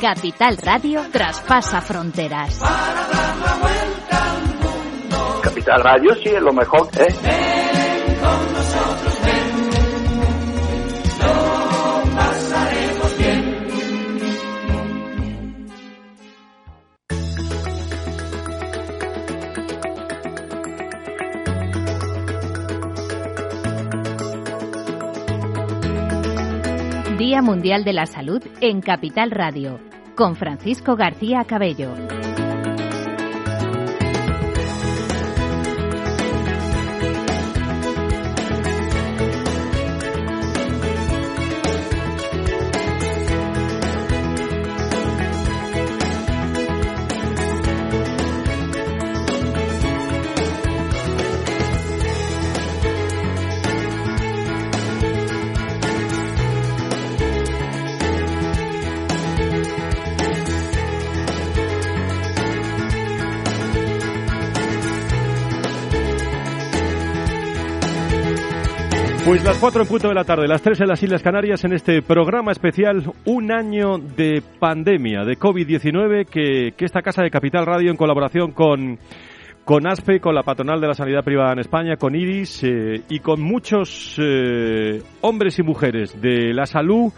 Capital Radio traspasa fronteras. Para dar la vuelta al mundo. Capital Radio sí es lo mejor, ¿eh? Día Mundial de la Salud en Capital Radio, con Francisco García Cabello. Pues las 4 en punto de la tarde, las 3 en las Islas Canarias, en este programa especial, un año de pandemia, de COVID-19, que, que esta casa de Capital Radio, en colaboración con, con ASPE, con la patronal de la sanidad privada en España, con IRIS eh, y con muchos eh, hombres y mujeres de la salud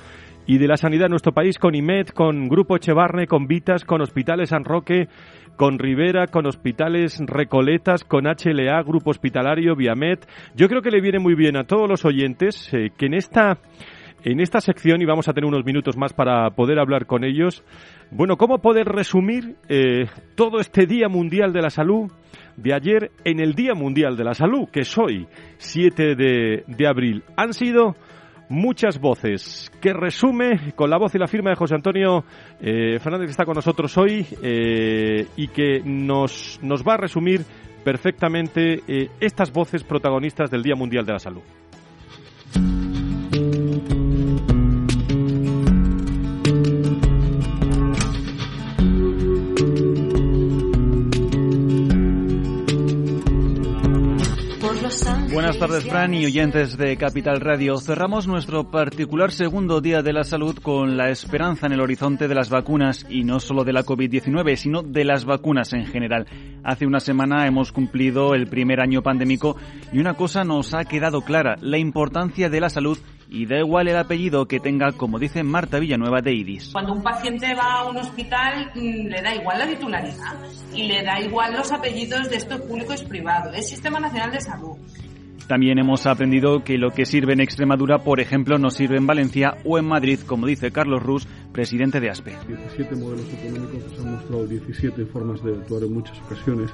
y de la sanidad en nuestro país, con IMED, con Grupo Echevarne, con Vitas, con Hospitales San Roque, con Rivera, con Hospitales Recoletas, con HLA, Grupo Hospitalario, Viamed. Yo creo que le viene muy bien a todos los oyentes eh, que en esta, en esta sección, y vamos a tener unos minutos más para poder hablar con ellos, bueno, ¿cómo poder resumir eh, todo este Día Mundial de la Salud de ayer en el Día Mundial de la Salud, que es hoy, 7 de, de abril? Han sido muchas voces, que resume con la voz y la firma de José Antonio eh, Fernández, que está con nosotros hoy eh, y que nos, nos va a resumir perfectamente eh, estas voces protagonistas del Día Mundial de la Salud. Tardes, Fran y oyentes de Capital Radio. Cerramos nuestro particular segundo día de la salud con la esperanza en el horizonte de las vacunas y no solo de la COVID-19, sino de las vacunas en general. Hace una semana hemos cumplido el primer año pandémico y una cosa nos ha quedado clara, la importancia de la salud y da igual el apellido que tenga, como dice Marta Villanueva de IDIS. Cuando un paciente va a un hospital mm, le da igual la titularidad y le da igual los apellidos de esto público y privado, es Sistema Nacional de Salud. También hemos aprendido que lo que sirve en Extremadura, por ejemplo, no sirve en Valencia o en Madrid, como dice Carlos Rus, presidente de ASPE. 17 modelos económicos se han mostrado 17 formas de actuar en muchas ocasiones.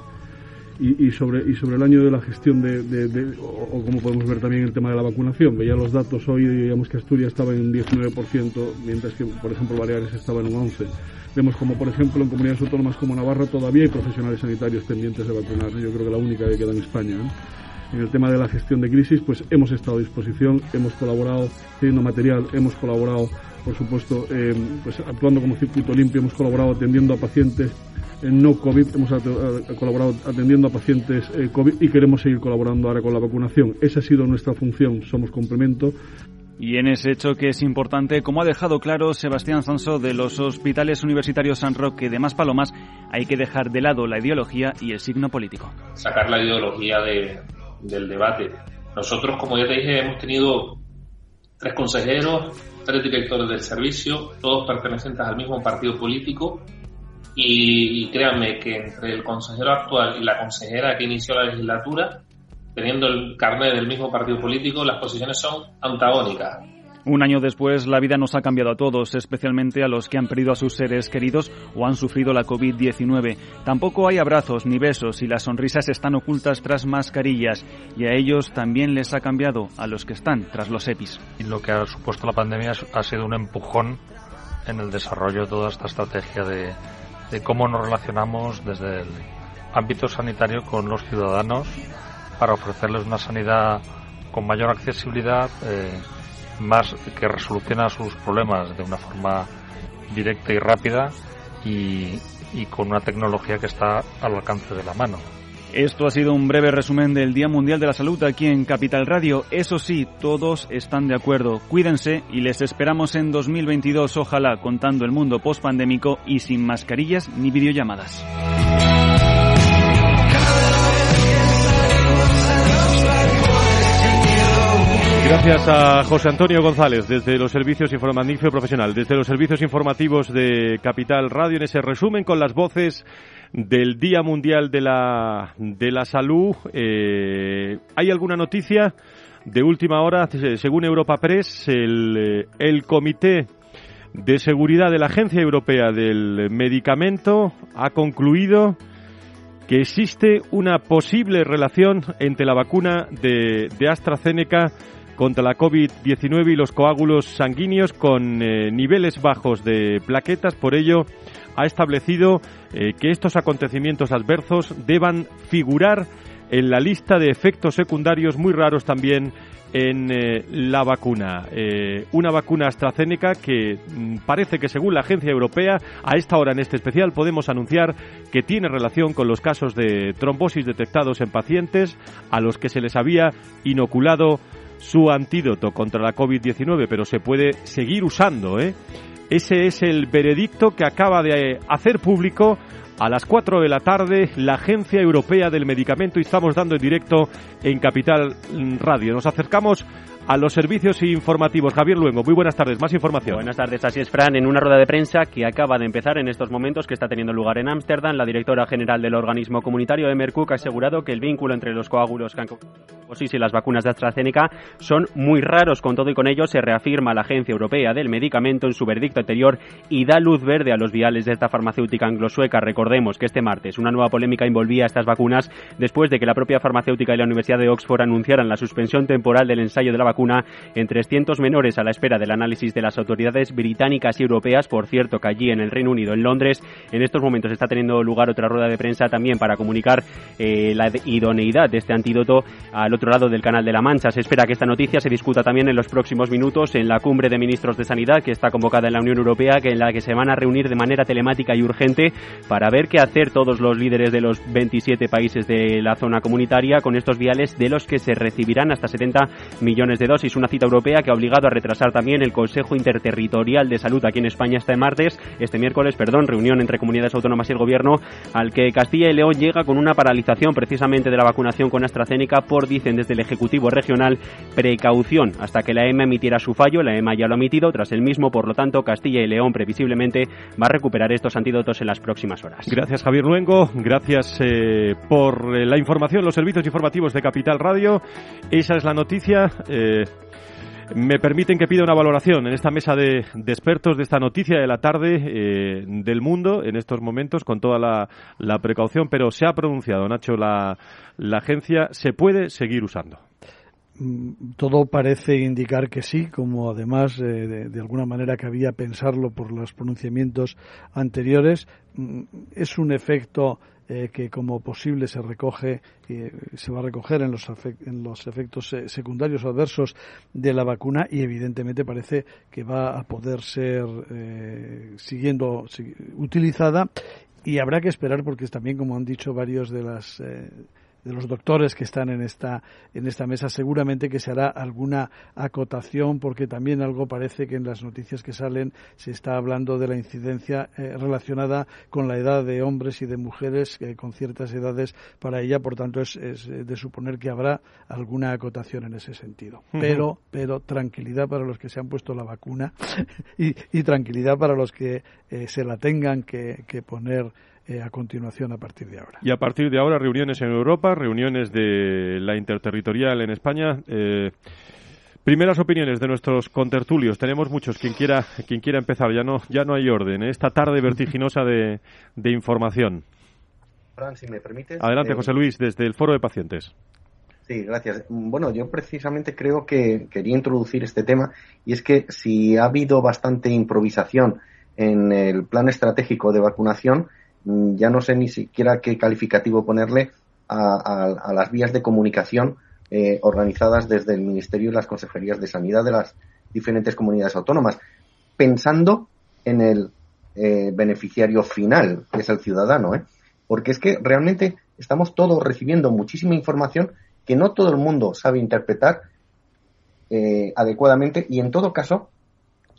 Y, y, sobre, y sobre el año de la gestión de, de, de o, o, como podemos ver también el tema de la vacunación. Veía los datos hoy, digamos que Asturias estaba en un 19%, mientras que, por ejemplo, Baleares estaba en un 11%. Vemos como, por ejemplo, en comunidades autónomas como Navarra todavía hay profesionales sanitarios pendientes de vacunar. Yo creo que la única que queda en España. ¿eh? En el tema de la gestión de crisis, pues hemos estado a disposición, hemos colaborado teniendo material, hemos colaborado, por supuesto, eh, pues actuando como circuito limpio, hemos colaborado atendiendo a pacientes en no COVID, hemos colaborado atendiendo a pacientes eh, COVID y queremos seguir colaborando ahora con la vacunación. Esa ha sido nuestra función, somos complemento. Y en ese hecho que es importante, como ha dejado claro Sebastián Sanso de los hospitales universitarios San Roque de Maspalomas, hay que dejar de lado la ideología y el signo político. Sacar la ideología de, del debate. Nosotros, como ya te dije, hemos tenido tres consejeros, tres directores del servicio, todos pertenecientes al mismo partido político. Y, y créanme que entre el consejero actual y la consejera que inició la legislatura, teniendo el carnet del mismo partido político, las posiciones son antagónicas. Un año después, la vida nos ha cambiado a todos, especialmente a los que han perdido a sus seres queridos o han sufrido la COVID-19. Tampoco hay abrazos ni besos y las sonrisas están ocultas tras mascarillas y a ellos también les ha cambiado, a los que están tras los EPIs. Y lo que ha supuesto la pandemia ha sido un empujón en el desarrollo de toda esta estrategia de, cómo nos relacionamos desde el ámbito sanitario con los ciudadanos para ofrecerles una sanidad con mayor accesibilidad. Eh, más que resoluciona sus problemas de una forma directa y rápida y, con una tecnología que está al alcance de la mano. Esto ha sido un breve resumen del Día Mundial de la Salud aquí en Capital Radio. Eso sí, todos están de acuerdo. Cuídense y les esperamos en 2022, ojalá contando el mundo post-pandémico y sin mascarillas ni videollamadas. Gracias a José Antonio González desde los servicios informativos profesional, desde los servicios informativos de Capital Radio en ese resumen con las voces del Día Mundial de la de la Salud. Eh, ¿Hay alguna noticia de última hora? Según Europa Press, el, eh, el Comité de Seguridad de la Agencia Europea del Medicamento ha concluido que existe una posible relación entre la vacuna de, de AstraZeneca contra la COVID-19 y los coágulos sanguíneos con eh, niveles bajos de plaquetas. Por ello, ha establecido eh, que estos acontecimientos adversos deban figurar en la lista de efectos secundarios muy raros también en eh, la vacuna. una vacuna AstraZeneca que mm, parece que según la agencia europea, a esta hora en este especial podemos anunciar que tiene relación con los casos de trombosis detectados en pacientes a los que se les había inoculado su antídoto contra la COVID-19, pero se puede seguir usando. ¿eh? Ese es el veredicto que acaba de hacer público a las 4 de la tarde la Agencia Europea del Medicamento y estamos dando en directo en Capital Radio. Nos acercamos a los servicios informativos. Javier Luengo, muy buenas tardes. Más información. Buenas tardes, así es, Fran. En una rueda de prensa que acaba de empezar en estos momentos, que está teniendo lugar en Ámsterdam, la directora general del organismo comunitario, Emer Cook, ha asegurado que el vínculo entre los coágulos cancosis y las vacunas de AstraZeneca son muy raros. Con todo y con ello, se reafirma la Agencia Europea del Medicamento en su veredicto anterior y da luz verde a los viales de esta farmacéutica anglosueca. Recordemos que este martes una nueva polémica envolvía estas vacunas después de que la propia farmacéutica y la Universidad de Oxford anunciaran la suspensión temporal del ensayo de la vacuna en 300 menores a la espera del análisis de las autoridades británicas y europeas. Por cierto, que allí en el Reino Unido, en Londres, en estos momentos está teniendo lugar otra rueda de prensa también para comunicar eh, la idoneidad de este antídoto al otro lado del Canal de la Mancha. Se espera que esta noticia se discuta también en los próximos minutos en la cumbre de ministros de Sanidad que está convocada en la Unión Europea, que en la que se van a reunir de manera telemática y urgente para ver qué hacer todos los líderes de los 27 países de la zona comunitaria con estos viales de los que se recibirán hasta 70 millones de dosis. Una cita europea que ha obligado a retrasar también el Consejo Interterritorial de Salud aquí en España este martes, este miércoles, perdón, reunión entre comunidades autónomas y el gobierno, al que Castilla y León llega con una paralización precisamente de la vacunación con AstraZeneca por, dicen desde el Ejecutivo Regional, precaución hasta que la EMA emitiera su fallo. La EMA ya lo ha emitido, tras el mismo, por lo tanto, Castilla y León previsiblemente va a recuperar estos antídotos en las próximas horas. Gracias, Javier Luengo. Gracias eh, por la información, los servicios informativos de Capital Radio. Esa es la noticia. Eh, me permiten que pida una valoración en esta mesa de, expertos de esta noticia de la tarde eh, del mundo en estos momentos con toda la, precaución, pero se ha pronunciado, Nacho, la, agencia, ¿se puede seguir usando? Mm, todo parece indicar que sí, como además eh, de, alguna manera cabía pensarlo por los pronunciamientos anteriores. Mm, es un efecto eh, que como posible se recoge eh, se va a recoger en los, en los efectos eh, secundarios o adversos de la vacuna y evidentemente parece que va a poder ser siguiendo utilizada. Y habrá que esperar porque también como han dicho varios de las de los doctores que están en esta en esta mesa seguramente que se hará alguna acotación porque también algo parece que en las noticias que salen se está hablando de la incidencia eh, relacionada con la edad de hombres y de mujeres eh, con ciertas edades para ella. Por tanto es, de suponer que habrá alguna acotación en ese sentido. Pero pero tranquilidad para los que se han puesto la vacuna y, tranquilidad para los que eh, se la tengan que, que poner eh, a continuación a partir de ahora. Y a partir de ahora reuniones en Europa, reuniones de la interterritorial en España. Eh, primeras opiniones de nuestros contertulios. Tenemos muchos. Quien quiera, quien quiera empezar, ya no, ya no hay orden. ¿eh? Esta tarde vertiginosa de, información. Fran, si me permites. Adelante, José Luis, desde el Foro de Pacientes. Sí, gracias. Bueno, yo precisamente creo que quería introducir este tema y es que si ha habido bastante improvisación en el plan estratégico de vacunación, ya no sé ni siquiera qué calificativo ponerle a, las vías de comunicación eh, organizadas desde el Ministerio y las consejerías de sanidad de las diferentes comunidades autónomas, pensando en el eh, beneficiario final, que es el ciudadano, ¿eh? porque es que realmente estamos todos recibiendo muchísima información que no todo el mundo sabe interpretar adecuadamente y en todo caso,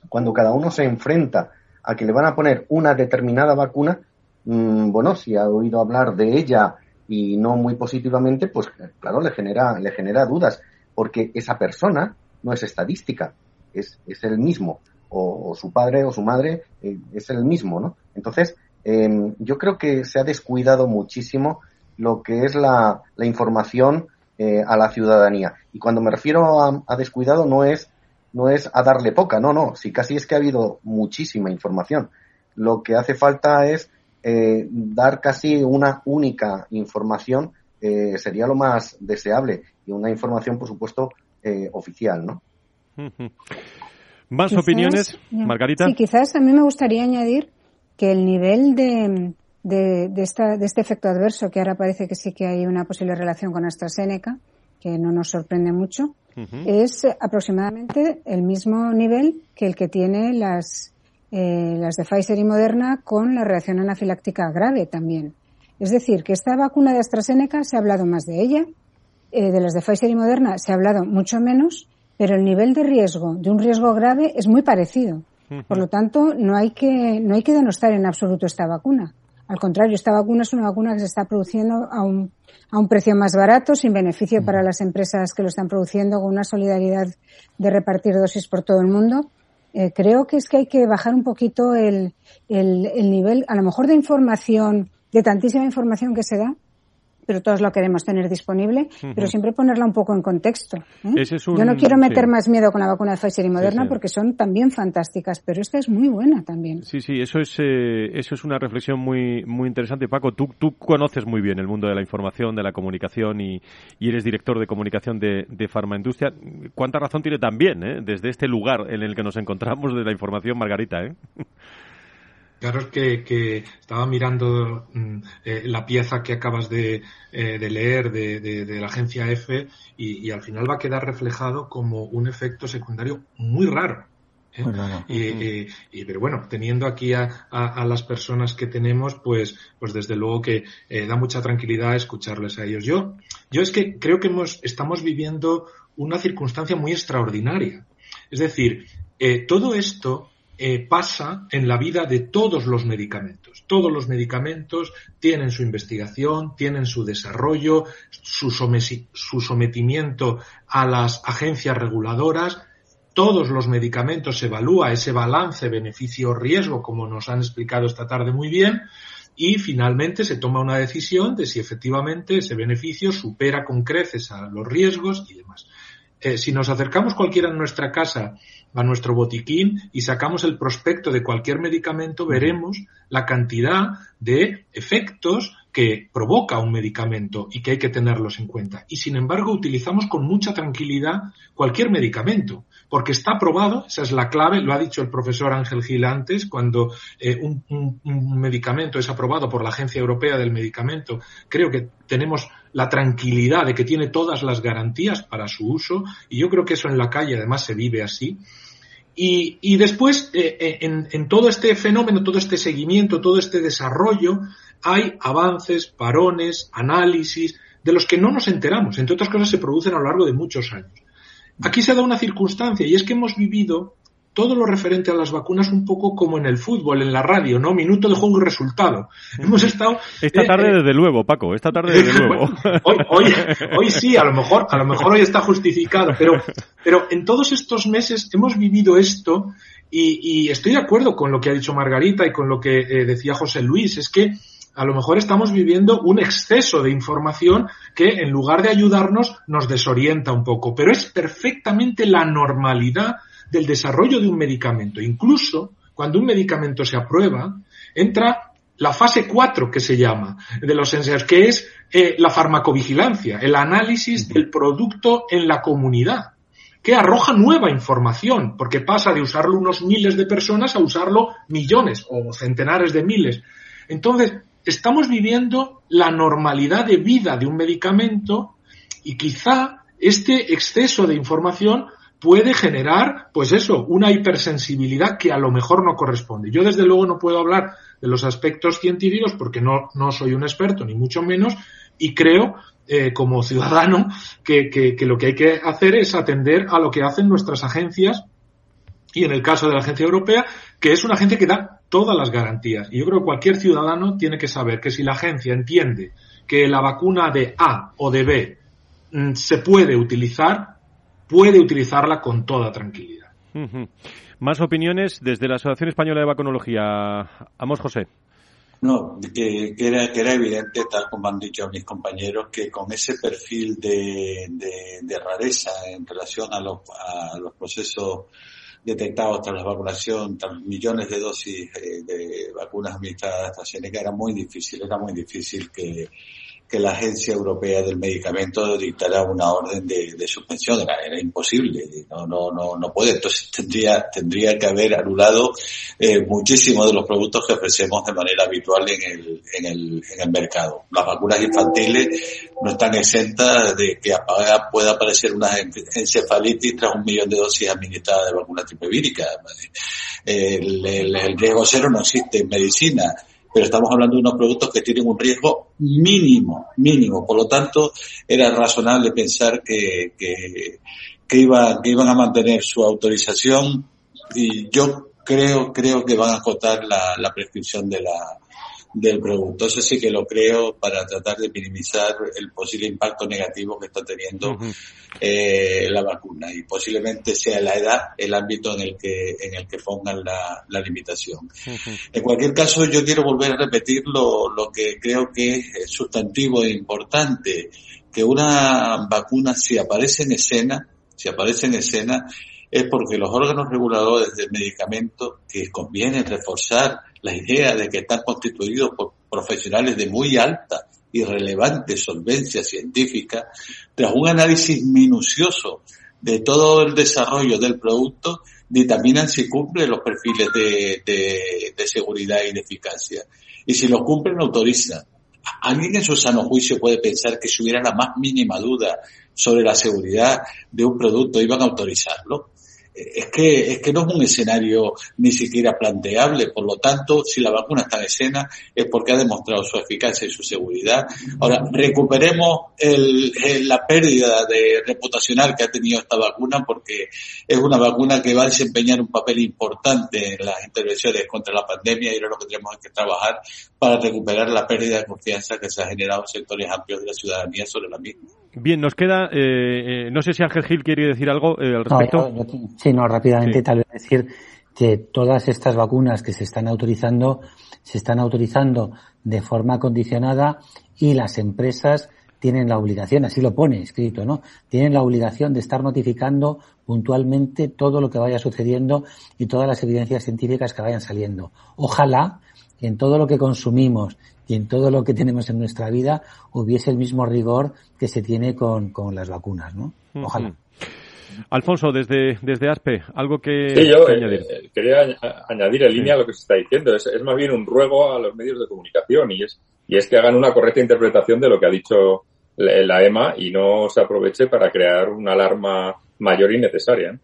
cuando cada uno se enfrenta a que le van a poner una determinada vacuna, Mm, bueno, si ha oído hablar de ella y no muy positivamente, pues claro, le genera, le genera dudas, porque esa persona no es estadística, es, es el mismo, o, su padre o su madre eh, es el mismo, ¿no? Entonces, em, yo creo que se ha descuidado muchísimo lo que es la, la información eh, a la ciudadanía. Y cuando me refiero a, descuidado no es, no es a darle poca, no, no, si casi es que ha habido muchísima información. Lo que hace falta es eh, dar casi una única información, eh, sería lo más deseable, y una información, por supuesto, oficial, ¿no? ¿Más opiniones, Margarita? Sí, quizás a mí me gustaría añadir que el nivel de, de, de, esta, de este efecto adverso, que ahora parece que sí que hay una posible relación con AstraZeneca, que no nos sorprende mucho, es aproximadamente el mismo nivel que el que tiene las, eh, las de Pfizer y Moderna con la reacción anafiláctica grave también. Es decir, que esta vacuna de AstraZeneca se ha hablado más de ella, eh, de las de Pfizer y Moderna se ha hablado mucho menos, pero el nivel de riesgo, de un riesgo grave, es muy parecido. Por lo tanto, no hay que, no hay que denostar en absoluto esta vacuna. Al contrario, esta vacuna es una vacuna que se está produciendo a un, a un precio más barato, sin beneficio para las empresas que lo están produciendo, con una solidaridad de repartir dosis por todo el mundo. Eh, creo que es que hay que bajar un poquito el, el, el nivel, a lo mejor de información, de tantísima información que se da, pero todos lo queremos tener disponible, pero siempre ponerla un poco en contexto. ¿eh? Yo no quiero meter más miedo con la vacuna de Pfizer y Moderna porque son también fantásticas, pero esta es muy buena también. Sí, sí, eso es, eh, eso es una reflexión muy, muy interesante. Paco, tú, tú conoces muy bien el mundo de la información, de la comunicación y, eres director de comunicación de, de Farmaindustria. ¿Cuánta razón tiene también, eh, desde este lugar en el que nos encontramos de la información, Margarita? ¿eh? Claro, es que, estaba mirando mm, eh, la pieza que acabas de, eh, leer de, la agencia F y, al final va a quedar reflejado como un efecto secundario muy raro. ¿eh? Y, pero bueno, teniendo aquí a, las personas que tenemos, pues, pues desde luego que da mucha tranquilidad escucharles a ellos. Yo, yo es que creo que hemos, estamos viviendo una circunstancia muy extraordinaria. Es decir, todo esto eh, pasa en la vida de todos los medicamentos. Todos los medicamentos tienen su investigación, tienen su desarrollo, su, su sometimiento a las agencias reguladoras. Todos los medicamentos se evalúa ese balance beneficio-riesgo, como nos han explicado esta tarde muy bien, y finalmente se toma una decisión de si efectivamente ese beneficio supera con creces a los riesgos y demás. Eh, si nos acercamos cualquiera en nuestra casa a nuestro botiquín y sacamos el prospecto de cualquier medicamento, veremos la cantidad de efectos que provoca un medicamento y que hay que tenerlos en cuenta. Y sin embargo, utilizamos con mucha tranquilidad cualquier medicamento, porque está aprobado, esa es la clave, lo ha dicho el profesor Ángel Gil antes, cuando eh, un, medicamento es aprobado por la Agencia Europea del Medicamento, creo que tenemos la tranquilidad de que tiene todas las garantías para su uso y yo creo que eso en la calle además se vive así. Y, y después, eh, eh, en, en, todo este fenómeno, todo este seguimiento, todo este desarrollo, hay avances, parones, análisis, de los que no nos enteramos. Entre otras cosas, se producen a lo largo de muchos años. Aquí se da una circunstancia y es que hemos vivido todo lo referente a las vacunas un poco como en el fútbol, en la radio, ¿no? Minuto de juego y resultado. Hemos estado... Esta tarde eh, desde luego, Paco, esta tarde desde luego. hoy, hoy, sí, a lo mejor, a lo mejor hoy está justificado, pero, pero en todos estos meses hemos vivido esto y, estoy de acuerdo con lo que ha dicho Margarita y con lo que eh, decía José Luis, es que a lo mejor estamos viviendo un exceso de información que en lugar de ayudarnos nos desorienta un poco, pero es perfectamente la normalidad del desarrollo de un medicamento. Incluso cuando un medicamento se aprueba, entra la fase 4 que se llama de los ensayos, que es eh, la farmacovigilancia, el análisis del producto en la comunidad, que arroja nueva información, porque pasa de usarlo unos miles de personas a usarlo millones o centenares de miles. Entonces, estamos viviendo la normalidad de vida de un medicamento y quizá este exceso de información puede generar, pues eso, una hipersensibilidad que a lo mejor no corresponde. Yo desde luego no puedo hablar de los aspectos científicos porque no, no soy un experto, ni mucho menos, y creo, eh, como ciudadano, que, que, que lo que hay que hacer es atender a lo que hacen nuestras agencias y en el caso de la agencia europea, que es una agencia que da todas las garantías. Y yo creo que cualquier ciudadano tiene que saber que si la agencia entiende que la vacuna de A o de B mm, se puede utilizar, puede utilizarla con toda tranquilidad. Más opiniones desde la Asociación Española de Vacunología. Amos José. No, que, era, que era evidente, tal como han dicho mis compañeros, que con ese perfil de, de, rareza en relación a los, a los procesos detectados tras la vacunación, tras millones de dosis eh, de vacunas administradas AstraZeneca, era muy difícil, era muy difícil que, que la Agencia Europea del Medicamento dictara una orden de, suspensión. Era, imposible, no, no, no, no puede. Entonces tendría, tendría que haber anulado eh, muchísimos de los productos que ofrecemos de manera habitual en el, en el, en el mercado. Las vacunas infantiles no están exentas de que pueda aparecer una encefalitis tras un millón de dosis administradas de vacuna. El, el, el riesgo cero no existe en medicina pero estamos hablando de unos productos que tienen un riesgo mínimo, mínimo. Por lo tanto, era razonable pensar que, que, que, que iban a mantener su autorización y yo creo, creo que van a acotar la prescripción de la, del producto. Eso sí que lo creo para tratar de minimizar el posible impacto negativo que está teniendo eh, la vacuna y posiblemente sea la edad el ámbito en el que en el que pongan la, la limitación. En cualquier caso, yo quiero volver a repetir lo, lo que creo que es sustantivo e importante, que una vacuna si aparece en escena, si aparece en escena, es porque los órganos reguladores del medicamento que conviene reforzar la idea de que están constituidos por profesionales de muy alta y relevante solvencia científica, tras un análisis minucioso de todo el desarrollo del producto, determinan si cumple los perfiles de, seguridad y de eficacia. Y si lo cumplen, autorizan. ¿Alguien en su sano juicio puede pensar que si hubiera la más mínima duda sobre la seguridad de un producto, iban a autorizarlo? Es que, es que no es un escenario ni siquiera planteable. Por lo tanto, si la vacuna está en escena es porque ha demostrado su eficacia y su seguridad. Ahora, recuperemos el, la pérdida de reputacional que ha tenido esta vacuna porque es una vacuna que va a desempeñar un papel importante en las intervenciones contra la pandemia y ahora lo que tenemos que trabajar para recuperar la pérdida de confianza que se ha generado en sectores amplios de la ciudadanía sobre la misma. Bien, nos queda, eh, eh, no sé si Ángel Gil quiere decir algo eh, al respecto. sí, no, rápidamente tal vez decir que todas estas vacunas que se están autorizando, se están autorizando de forma condicionada y las empresas tienen la obligación, así lo pone escrito, ¿no? Tienen la obligación de estar notificando puntualmente todo lo que vaya sucediendo y todas las evidencias científicas que vayan saliendo. Ojalá en todo lo que consumimos y en todo lo que tenemos en nuestra vida hubiese el mismo rigor que se tiene con, con las vacunas, ¿no? Ojalá. Alfonso, desde, desde ASPE, algo que, sí, yo, eh, añadir. Eh, quería añadir en línea a lo que se está diciendo. Es, es, más bien un ruego a los medios de comunicación y es, y es que hagan una correcta interpretación de lo que ha dicho la, EMA y no se aproveche para crear una alarma mayor y necesaria.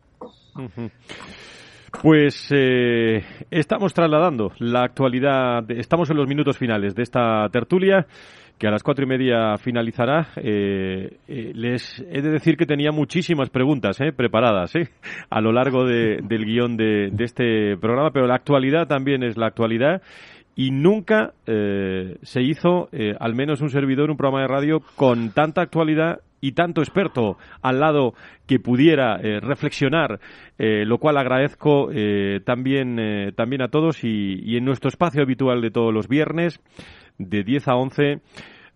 Pues eh, estamos trasladando la actualidad, estamos en los minutos finales de esta tertulia que a las cuatro y media finalizará. Eh, eh, les he de decir que tenía muchísimas preguntas preparadas a lo largo del guion de, este programa, pero la actualidad también es la actualidad y nunca se hizo, al menos un servidor, un programa de radio con tanta actualidad y tanto experto al lado que pudiera eh, reflexionar, eh, lo cual agradezco eh, también, también a todos y, en nuestro espacio habitual de todos los viernes, de 10 a 11,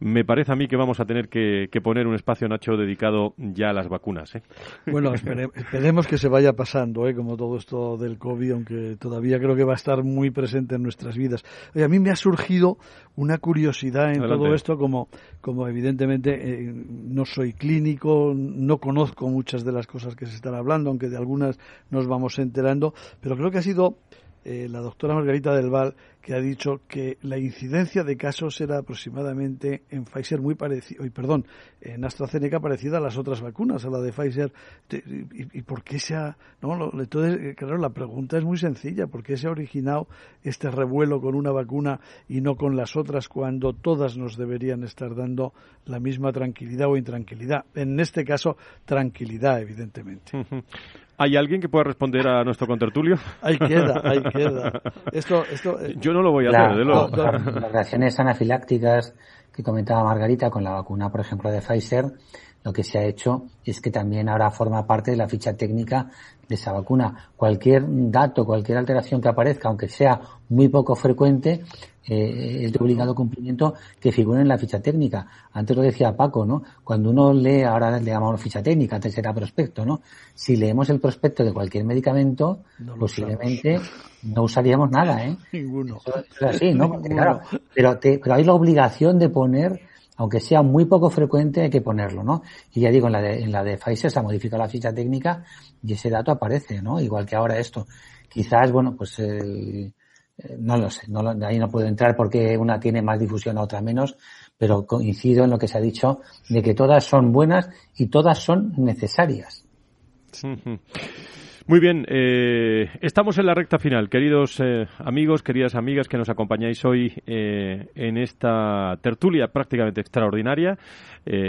me parece a mí que vamos a tener que, poner un espacio, Nacho, dedicado ya a las vacunas. ¿eh? Bueno, esperemos que se vaya pasando, ¿eh? como todo esto del COVID, aunque todavía creo que va a estar muy presente en nuestras vidas. a mí me ha surgido una curiosidad en todo esto, como, como evidentemente eh, no soy clínico, no conozco muchas de las cosas que se están hablando, aunque de algunas nos vamos enterando, pero creo que ha sido eh, la doctora Margarita del Val, que ha dicho que la incidencia de casos era aproximadamente en Pfizer muy parecido, perdón, en AstraZeneca parecida a las otras vacunas, a la de Pfizer. ¿Y, por qué se ha.? No, entonces, eh, claro, la pregunta es muy sencilla: ¿por qué se ha originado este revuelo con una vacuna y no con las otras cuando todas nos deberían estar dando la misma tranquilidad o intranquilidad? En este caso, tranquilidad, evidentemente. ¿Hay alguien que pueda responder a nuestro contertulio? Ahí queda, ahí queda. Esto, esto, eh, Yo no lo voy a hacer, de luego. Las reacciones anafilácticas que comentaba Margarita con la vacuna, por ejemplo, de Pfizer, lo que se ha hecho es que también ahora forma parte de la ficha técnica de esa vacuna. Cualquier dato, cualquier alteración que aparezca, aunque sea muy poco frecuente, eh, es de obligado cumplimiento que figure en la ficha técnica. Antes lo decía Paco, ¿no? Cuando uno lee, ahora le llamamos ficha técnica, antes era prospecto, ¿no? Si leemos el prospecto de cualquier medicamento, posiblemente no usaríamos nada, ¿eh? Ninguno. es así, ¿no? Claro, pero, te, pero hay la obligación de poner aunque sea muy poco frecuente, hay que ponerlo, ¿no? Y ya digo, en la de, en la de Pfizer se ha modificado la ficha técnica y ese dato aparece, ¿no? Igual que ahora esto. Quizás, bueno, pues el, eh, no lo sé, no ahí no puedo entrar porque una tiene más difusión, a otra menos, pero coincido en lo que se ha dicho de que todas son buenas y todas son necesarias. Muy bien, eh, estamos en la recta final, queridos eh, amigos, queridas amigas que nos acompañáis hoy eh, en esta tertulia prácticamente extraordinaria.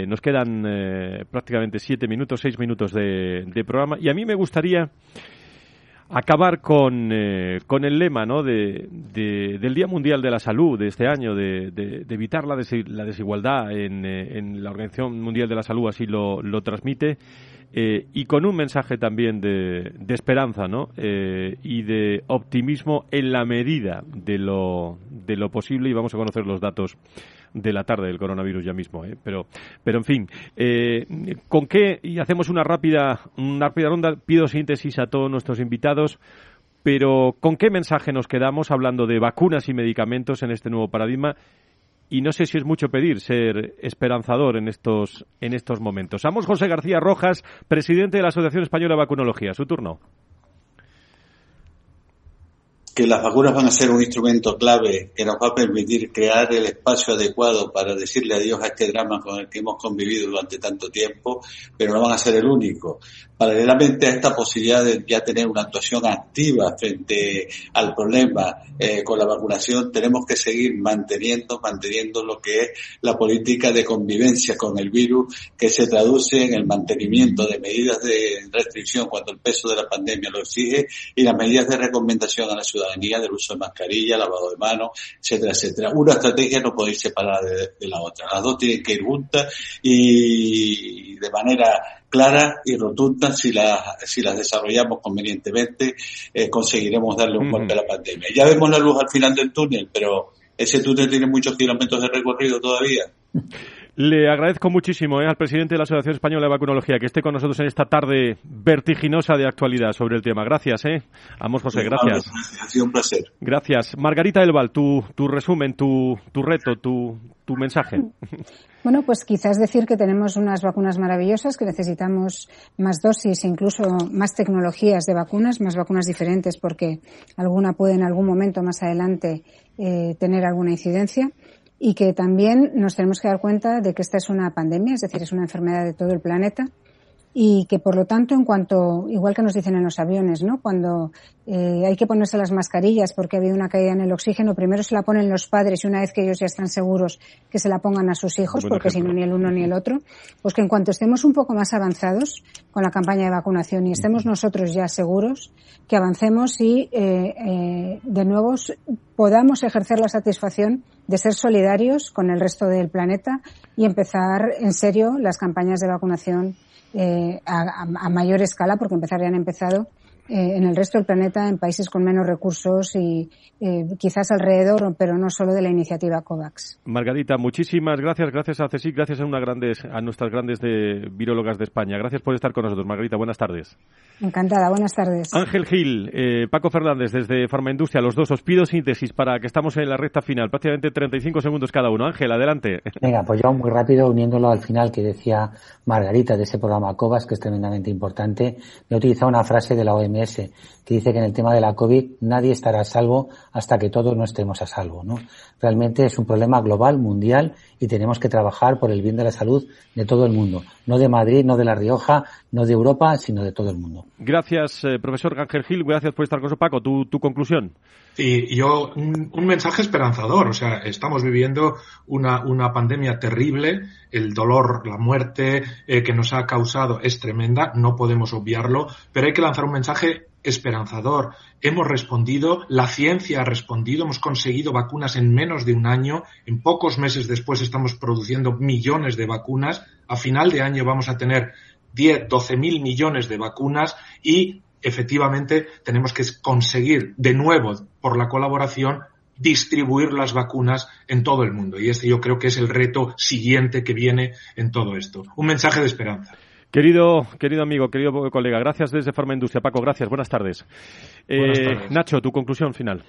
nos quedan prácticamente siete minutos, seis minutos de, programa y a mí me gustaría acabar con, con el lema ¿no? de, del Día Mundial de la Salud de este año, de, evitar la, desigualdad en, en, la Organización Mundial de la Salud, así lo, lo transmite. Eh, y con un mensaje también de, de esperanza ¿no? Eh, y de optimismo en la medida de lo, de lo posible y vamos a conocer los datos de la tarde del coronavirus ya mismo. ¿eh? Pero, pero en fin, eh, ¿con qué? Y hacemos una rápida, una rápida ronda. Pido síntesis a todos nuestros invitados. Pero, ¿con qué mensaje nos quedamos hablando de vacunas y medicamentos en este nuevo paradigma? Y no sé si es mucho pedir ser esperanzador en estos, en estos momentos. Vamos, José García Rojas, presidente de la Asociación Española de Vacunología. Su turno que las vacunas van a ser un instrumento clave que nos va a permitir crear el espacio adecuado para decirle adiós a este drama con el que hemos convivido durante tanto tiempo, pero no van a ser el único. Paralelamente a esta posibilidad de ya tener una actuación activa frente al problema eh, con la vacunación, tenemos que seguir manteniendo, manteniendo lo que es la política de convivencia con el virus, que se traduce en el mantenimiento de medidas de restricción cuando el peso de la pandemia lo exige y las medidas de recomendación a la ciudadanía del uso de mascarilla, lavado de manos, etcétera, etcétera. Una estrategia no puede ir separada de, de la otra. Las dos tienen que ir juntas y de manera claras y rotundas, si las, si las desarrollamos convenientemente, eh, conseguiremos darle un golpe a la pandemia. Ya vemos la luz al final del túnel, pero ese túnel tiene muchos kilómetros de recorrido todavía. Le agradezco muchísimo eh, al presidente de la Asociación Española de Vacunología que esté con nosotros en esta tarde vertiginosa de actualidad sobre el tema. Gracias, ¿eh? Vamos, José, gracias. Ha sido un placer. Gracias. Margarita Elval, tu, tu resumen, tu, tu reto, tu, Bueno, pues quizás decir que tenemos unas vacunas maravillosas, que necesitamos más dosis e incluso más tecnologías de vacunas, más vacunas diferentes, porque alguna puede en algún momento más adelante eh, tener alguna incidencia. Y que también nos tenemos que dar cuenta de que esta es una pandemia, es decir, es una enfermedad de todo el planeta y que por lo tanto en cuanto igual que nos dicen en los aviones no cuando eh, hay que ponerse las mascarillas porque ha habido una caída en el oxígeno primero se la ponen los padres y una vez que ellos ya están seguros que se la pongan a sus hijos porque si no ni el uno ni el otro pues que en cuanto estemos un poco más avanzados con la campaña de vacunación y estemos nosotros ya seguros que avancemos y eh, eh, de nuevo podamos ejercer la satisfacción de ser solidarios con el resto del planeta y empezar en serio las campañas de vacunación eh, a, a, mayor escala, porque empezar ya han empezado eh, en el resto del planeta, en países con menos recursos y eh, quizás alrededor, pero no solo de la iniciativa COVAX. Margarita, muchísimas gracias, gracias a CSIC, gracias a, una grandes, a nuestras grandes de, virólogas de España. Gracias por estar con nosotros, Margarita. Buenas tardes. Encantada, buenas tardes. Ángel Gil, eh, Paco Fernández desde Farmaindustria, los dos os pido síntesis para que estamos en la recta final, prácticamente 35 segundos cada uno. Ángel, adelante. Venga, pues yo muy rápido, uniéndolo al final que decía Margarita de ese programa COVAX, que es tremendamente importante, me he utilizado una frase de la OMS merece que dice que en el tema de la COVID nadie estará a salvo hasta que todos no estemos a salvo. ¿no? Realmente es un problema global, mundial, y tenemos que trabajar por el bien de la salud de todo el mundo. No de Madrid, no de La Rioja, no de Europa, sino de todo el mundo. Gracias, eh, profesor Ángel Gil. Gracias por estar con nosotros. Paco, tu, tu conclusión. Y yo, un, mensaje esperanzador. O sea, estamos viviendo una, una pandemia terrible. El dolor, la muerte eh, que nos ha causado es tremenda. No podemos obviarlo. Pero hay que lanzar un mensaje esperanzador. Hemos respondido, la ciencia ha respondido, hemos conseguido vacunas en menos de un año, en pocos meses después estamos produciendo millones de vacunas, a final de año vamos a tener 10, 12 mil millones de vacunas y efectivamente tenemos que conseguir de nuevo, por la colaboración, distribuir las vacunas en todo el mundo. Y este yo creo que es el reto siguiente que viene en todo esto. Un mensaje de esperanza. Querido, querido amigo, querido colega, gracias desde Farma Industria. Paco, gracias. Buenas tardes. Buenas eh, tardes. Nacho, tu conclusión final.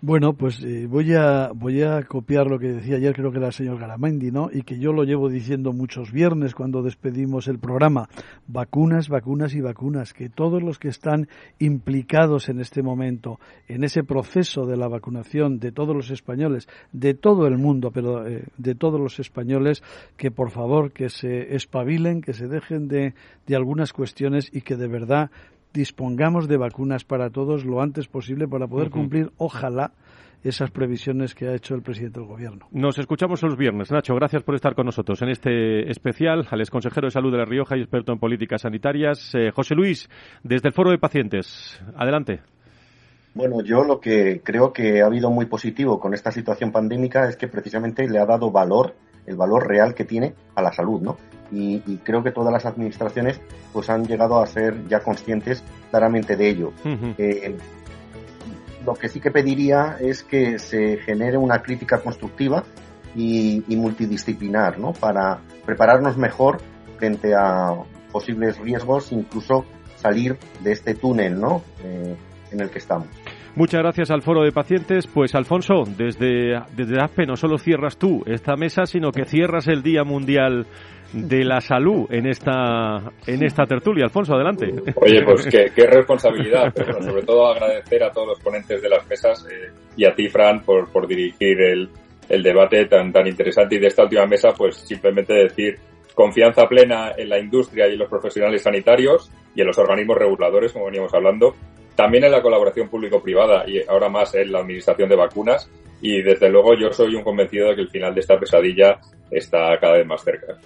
Bueno, pues eh, voy a voy a copiar lo que decía ayer, creo que era el señor Garamendi, ¿no? Y que yo lo llevo diciendo muchos viernes cuando despedimos el programa. Vacunas, vacunas y vacunas. Que todos los que están implicados en este momento, en ese proceso de la vacunación de todos los españoles, de todo el mundo, pero eh, de todos los españoles, que por favor que se espabilen, que se dejen de, de algunas cuestiones y que de verdad dispongamos de vacunas para todos lo antes posible para poder cumplir, ojalá, esas previsiones que ha hecho el presidente del gobierno. Nos escuchamos los viernes. Nacho, gracias por estar con nosotros en este especial. Al ex consejero de salud de La Rioja y experto en políticas sanitarias, eh, José Luis, desde el Foro de Pacientes. Adelante. Bueno, yo lo que creo que ha habido muy positivo con esta situación pandémica es que precisamente le ha dado valor, el valor real que tiene a la salud, ¿no? Y, creo que todas las administraciones pues han llegado a ser ya conscientes claramente de ello. Eh, lo que sí que pediría es que se genere una crítica constructiva y, multidisciplinar, ¿no? Para prepararnos mejor frente a posibles riesgos, incluso salir de este túnel, ¿no? Eh, en el que estamos. Muchas gracias al Foro de Pacientes. Pues Alfonso, desde, desde ASPE no solo cierras tú esta mesa, sino que cierras el Día Mundial de la salud en esta en esta tertulia. Alfonso, adelante. Oye, pues qué, responsabilidad, pero sobre todo agradecer a todos los ponentes de las mesas eh, y a ti, Fran, por, por dirigir el, el debate tan, tan interesante y de esta última mesa, pues simplemente decir confianza plena en la industria y en los profesionales sanitarios y en los organismos reguladores, como veníamos hablando, también en la colaboración público-privada y ahora más en la administración de vacunas y desde luego yo soy un convencido de que el final de esta pesadilla está cada vez más cerca.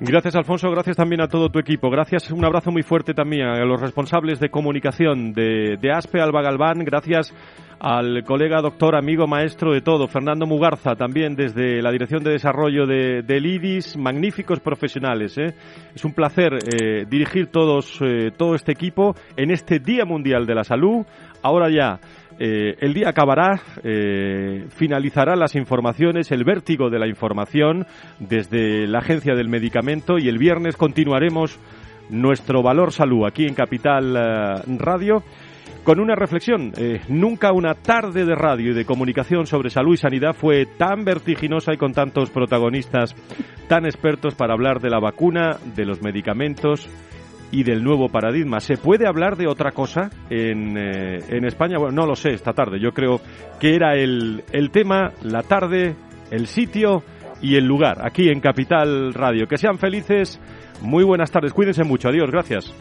Gracias, Alfonso. Gracias también a todo tu equipo. Gracias, un abrazo muy fuerte también a los responsables de comunicación de, de ASPE, Alba Galván. Gracias al colega, doctor, amigo, maestro de todo, Fernando Mugarza, también desde la Dirección de Desarrollo de, del IDIS. Magníficos profesionales. ¿eh? Es un placer eh, dirigir todos, eh, todo este equipo en este Día Mundial de la Salud. Ahora ya eh, el día acabará, eh, finalizará las informaciones, el vértigo de la información desde la Agencia del Medicamento y el viernes continuaremos nuestro valor salud aquí en Capital eh, Radio con una reflexión. nunca una tarde de radio y de comunicación sobre salud y sanidad fue tan vertiginosa y con tantos protagonistas tan expertos para hablar de la vacuna, de los medicamentos y del nuevo paradigma. ¿Se puede hablar de otra cosa en, eh, en España? Bueno, no lo sé esta tarde. Yo creo que era el, el tema, la tarde, el sitio y el lugar, aquí en Capital Radio. Que sean felices. Muy buenas tardes. Cuídense mucho. Adiós. Gracias.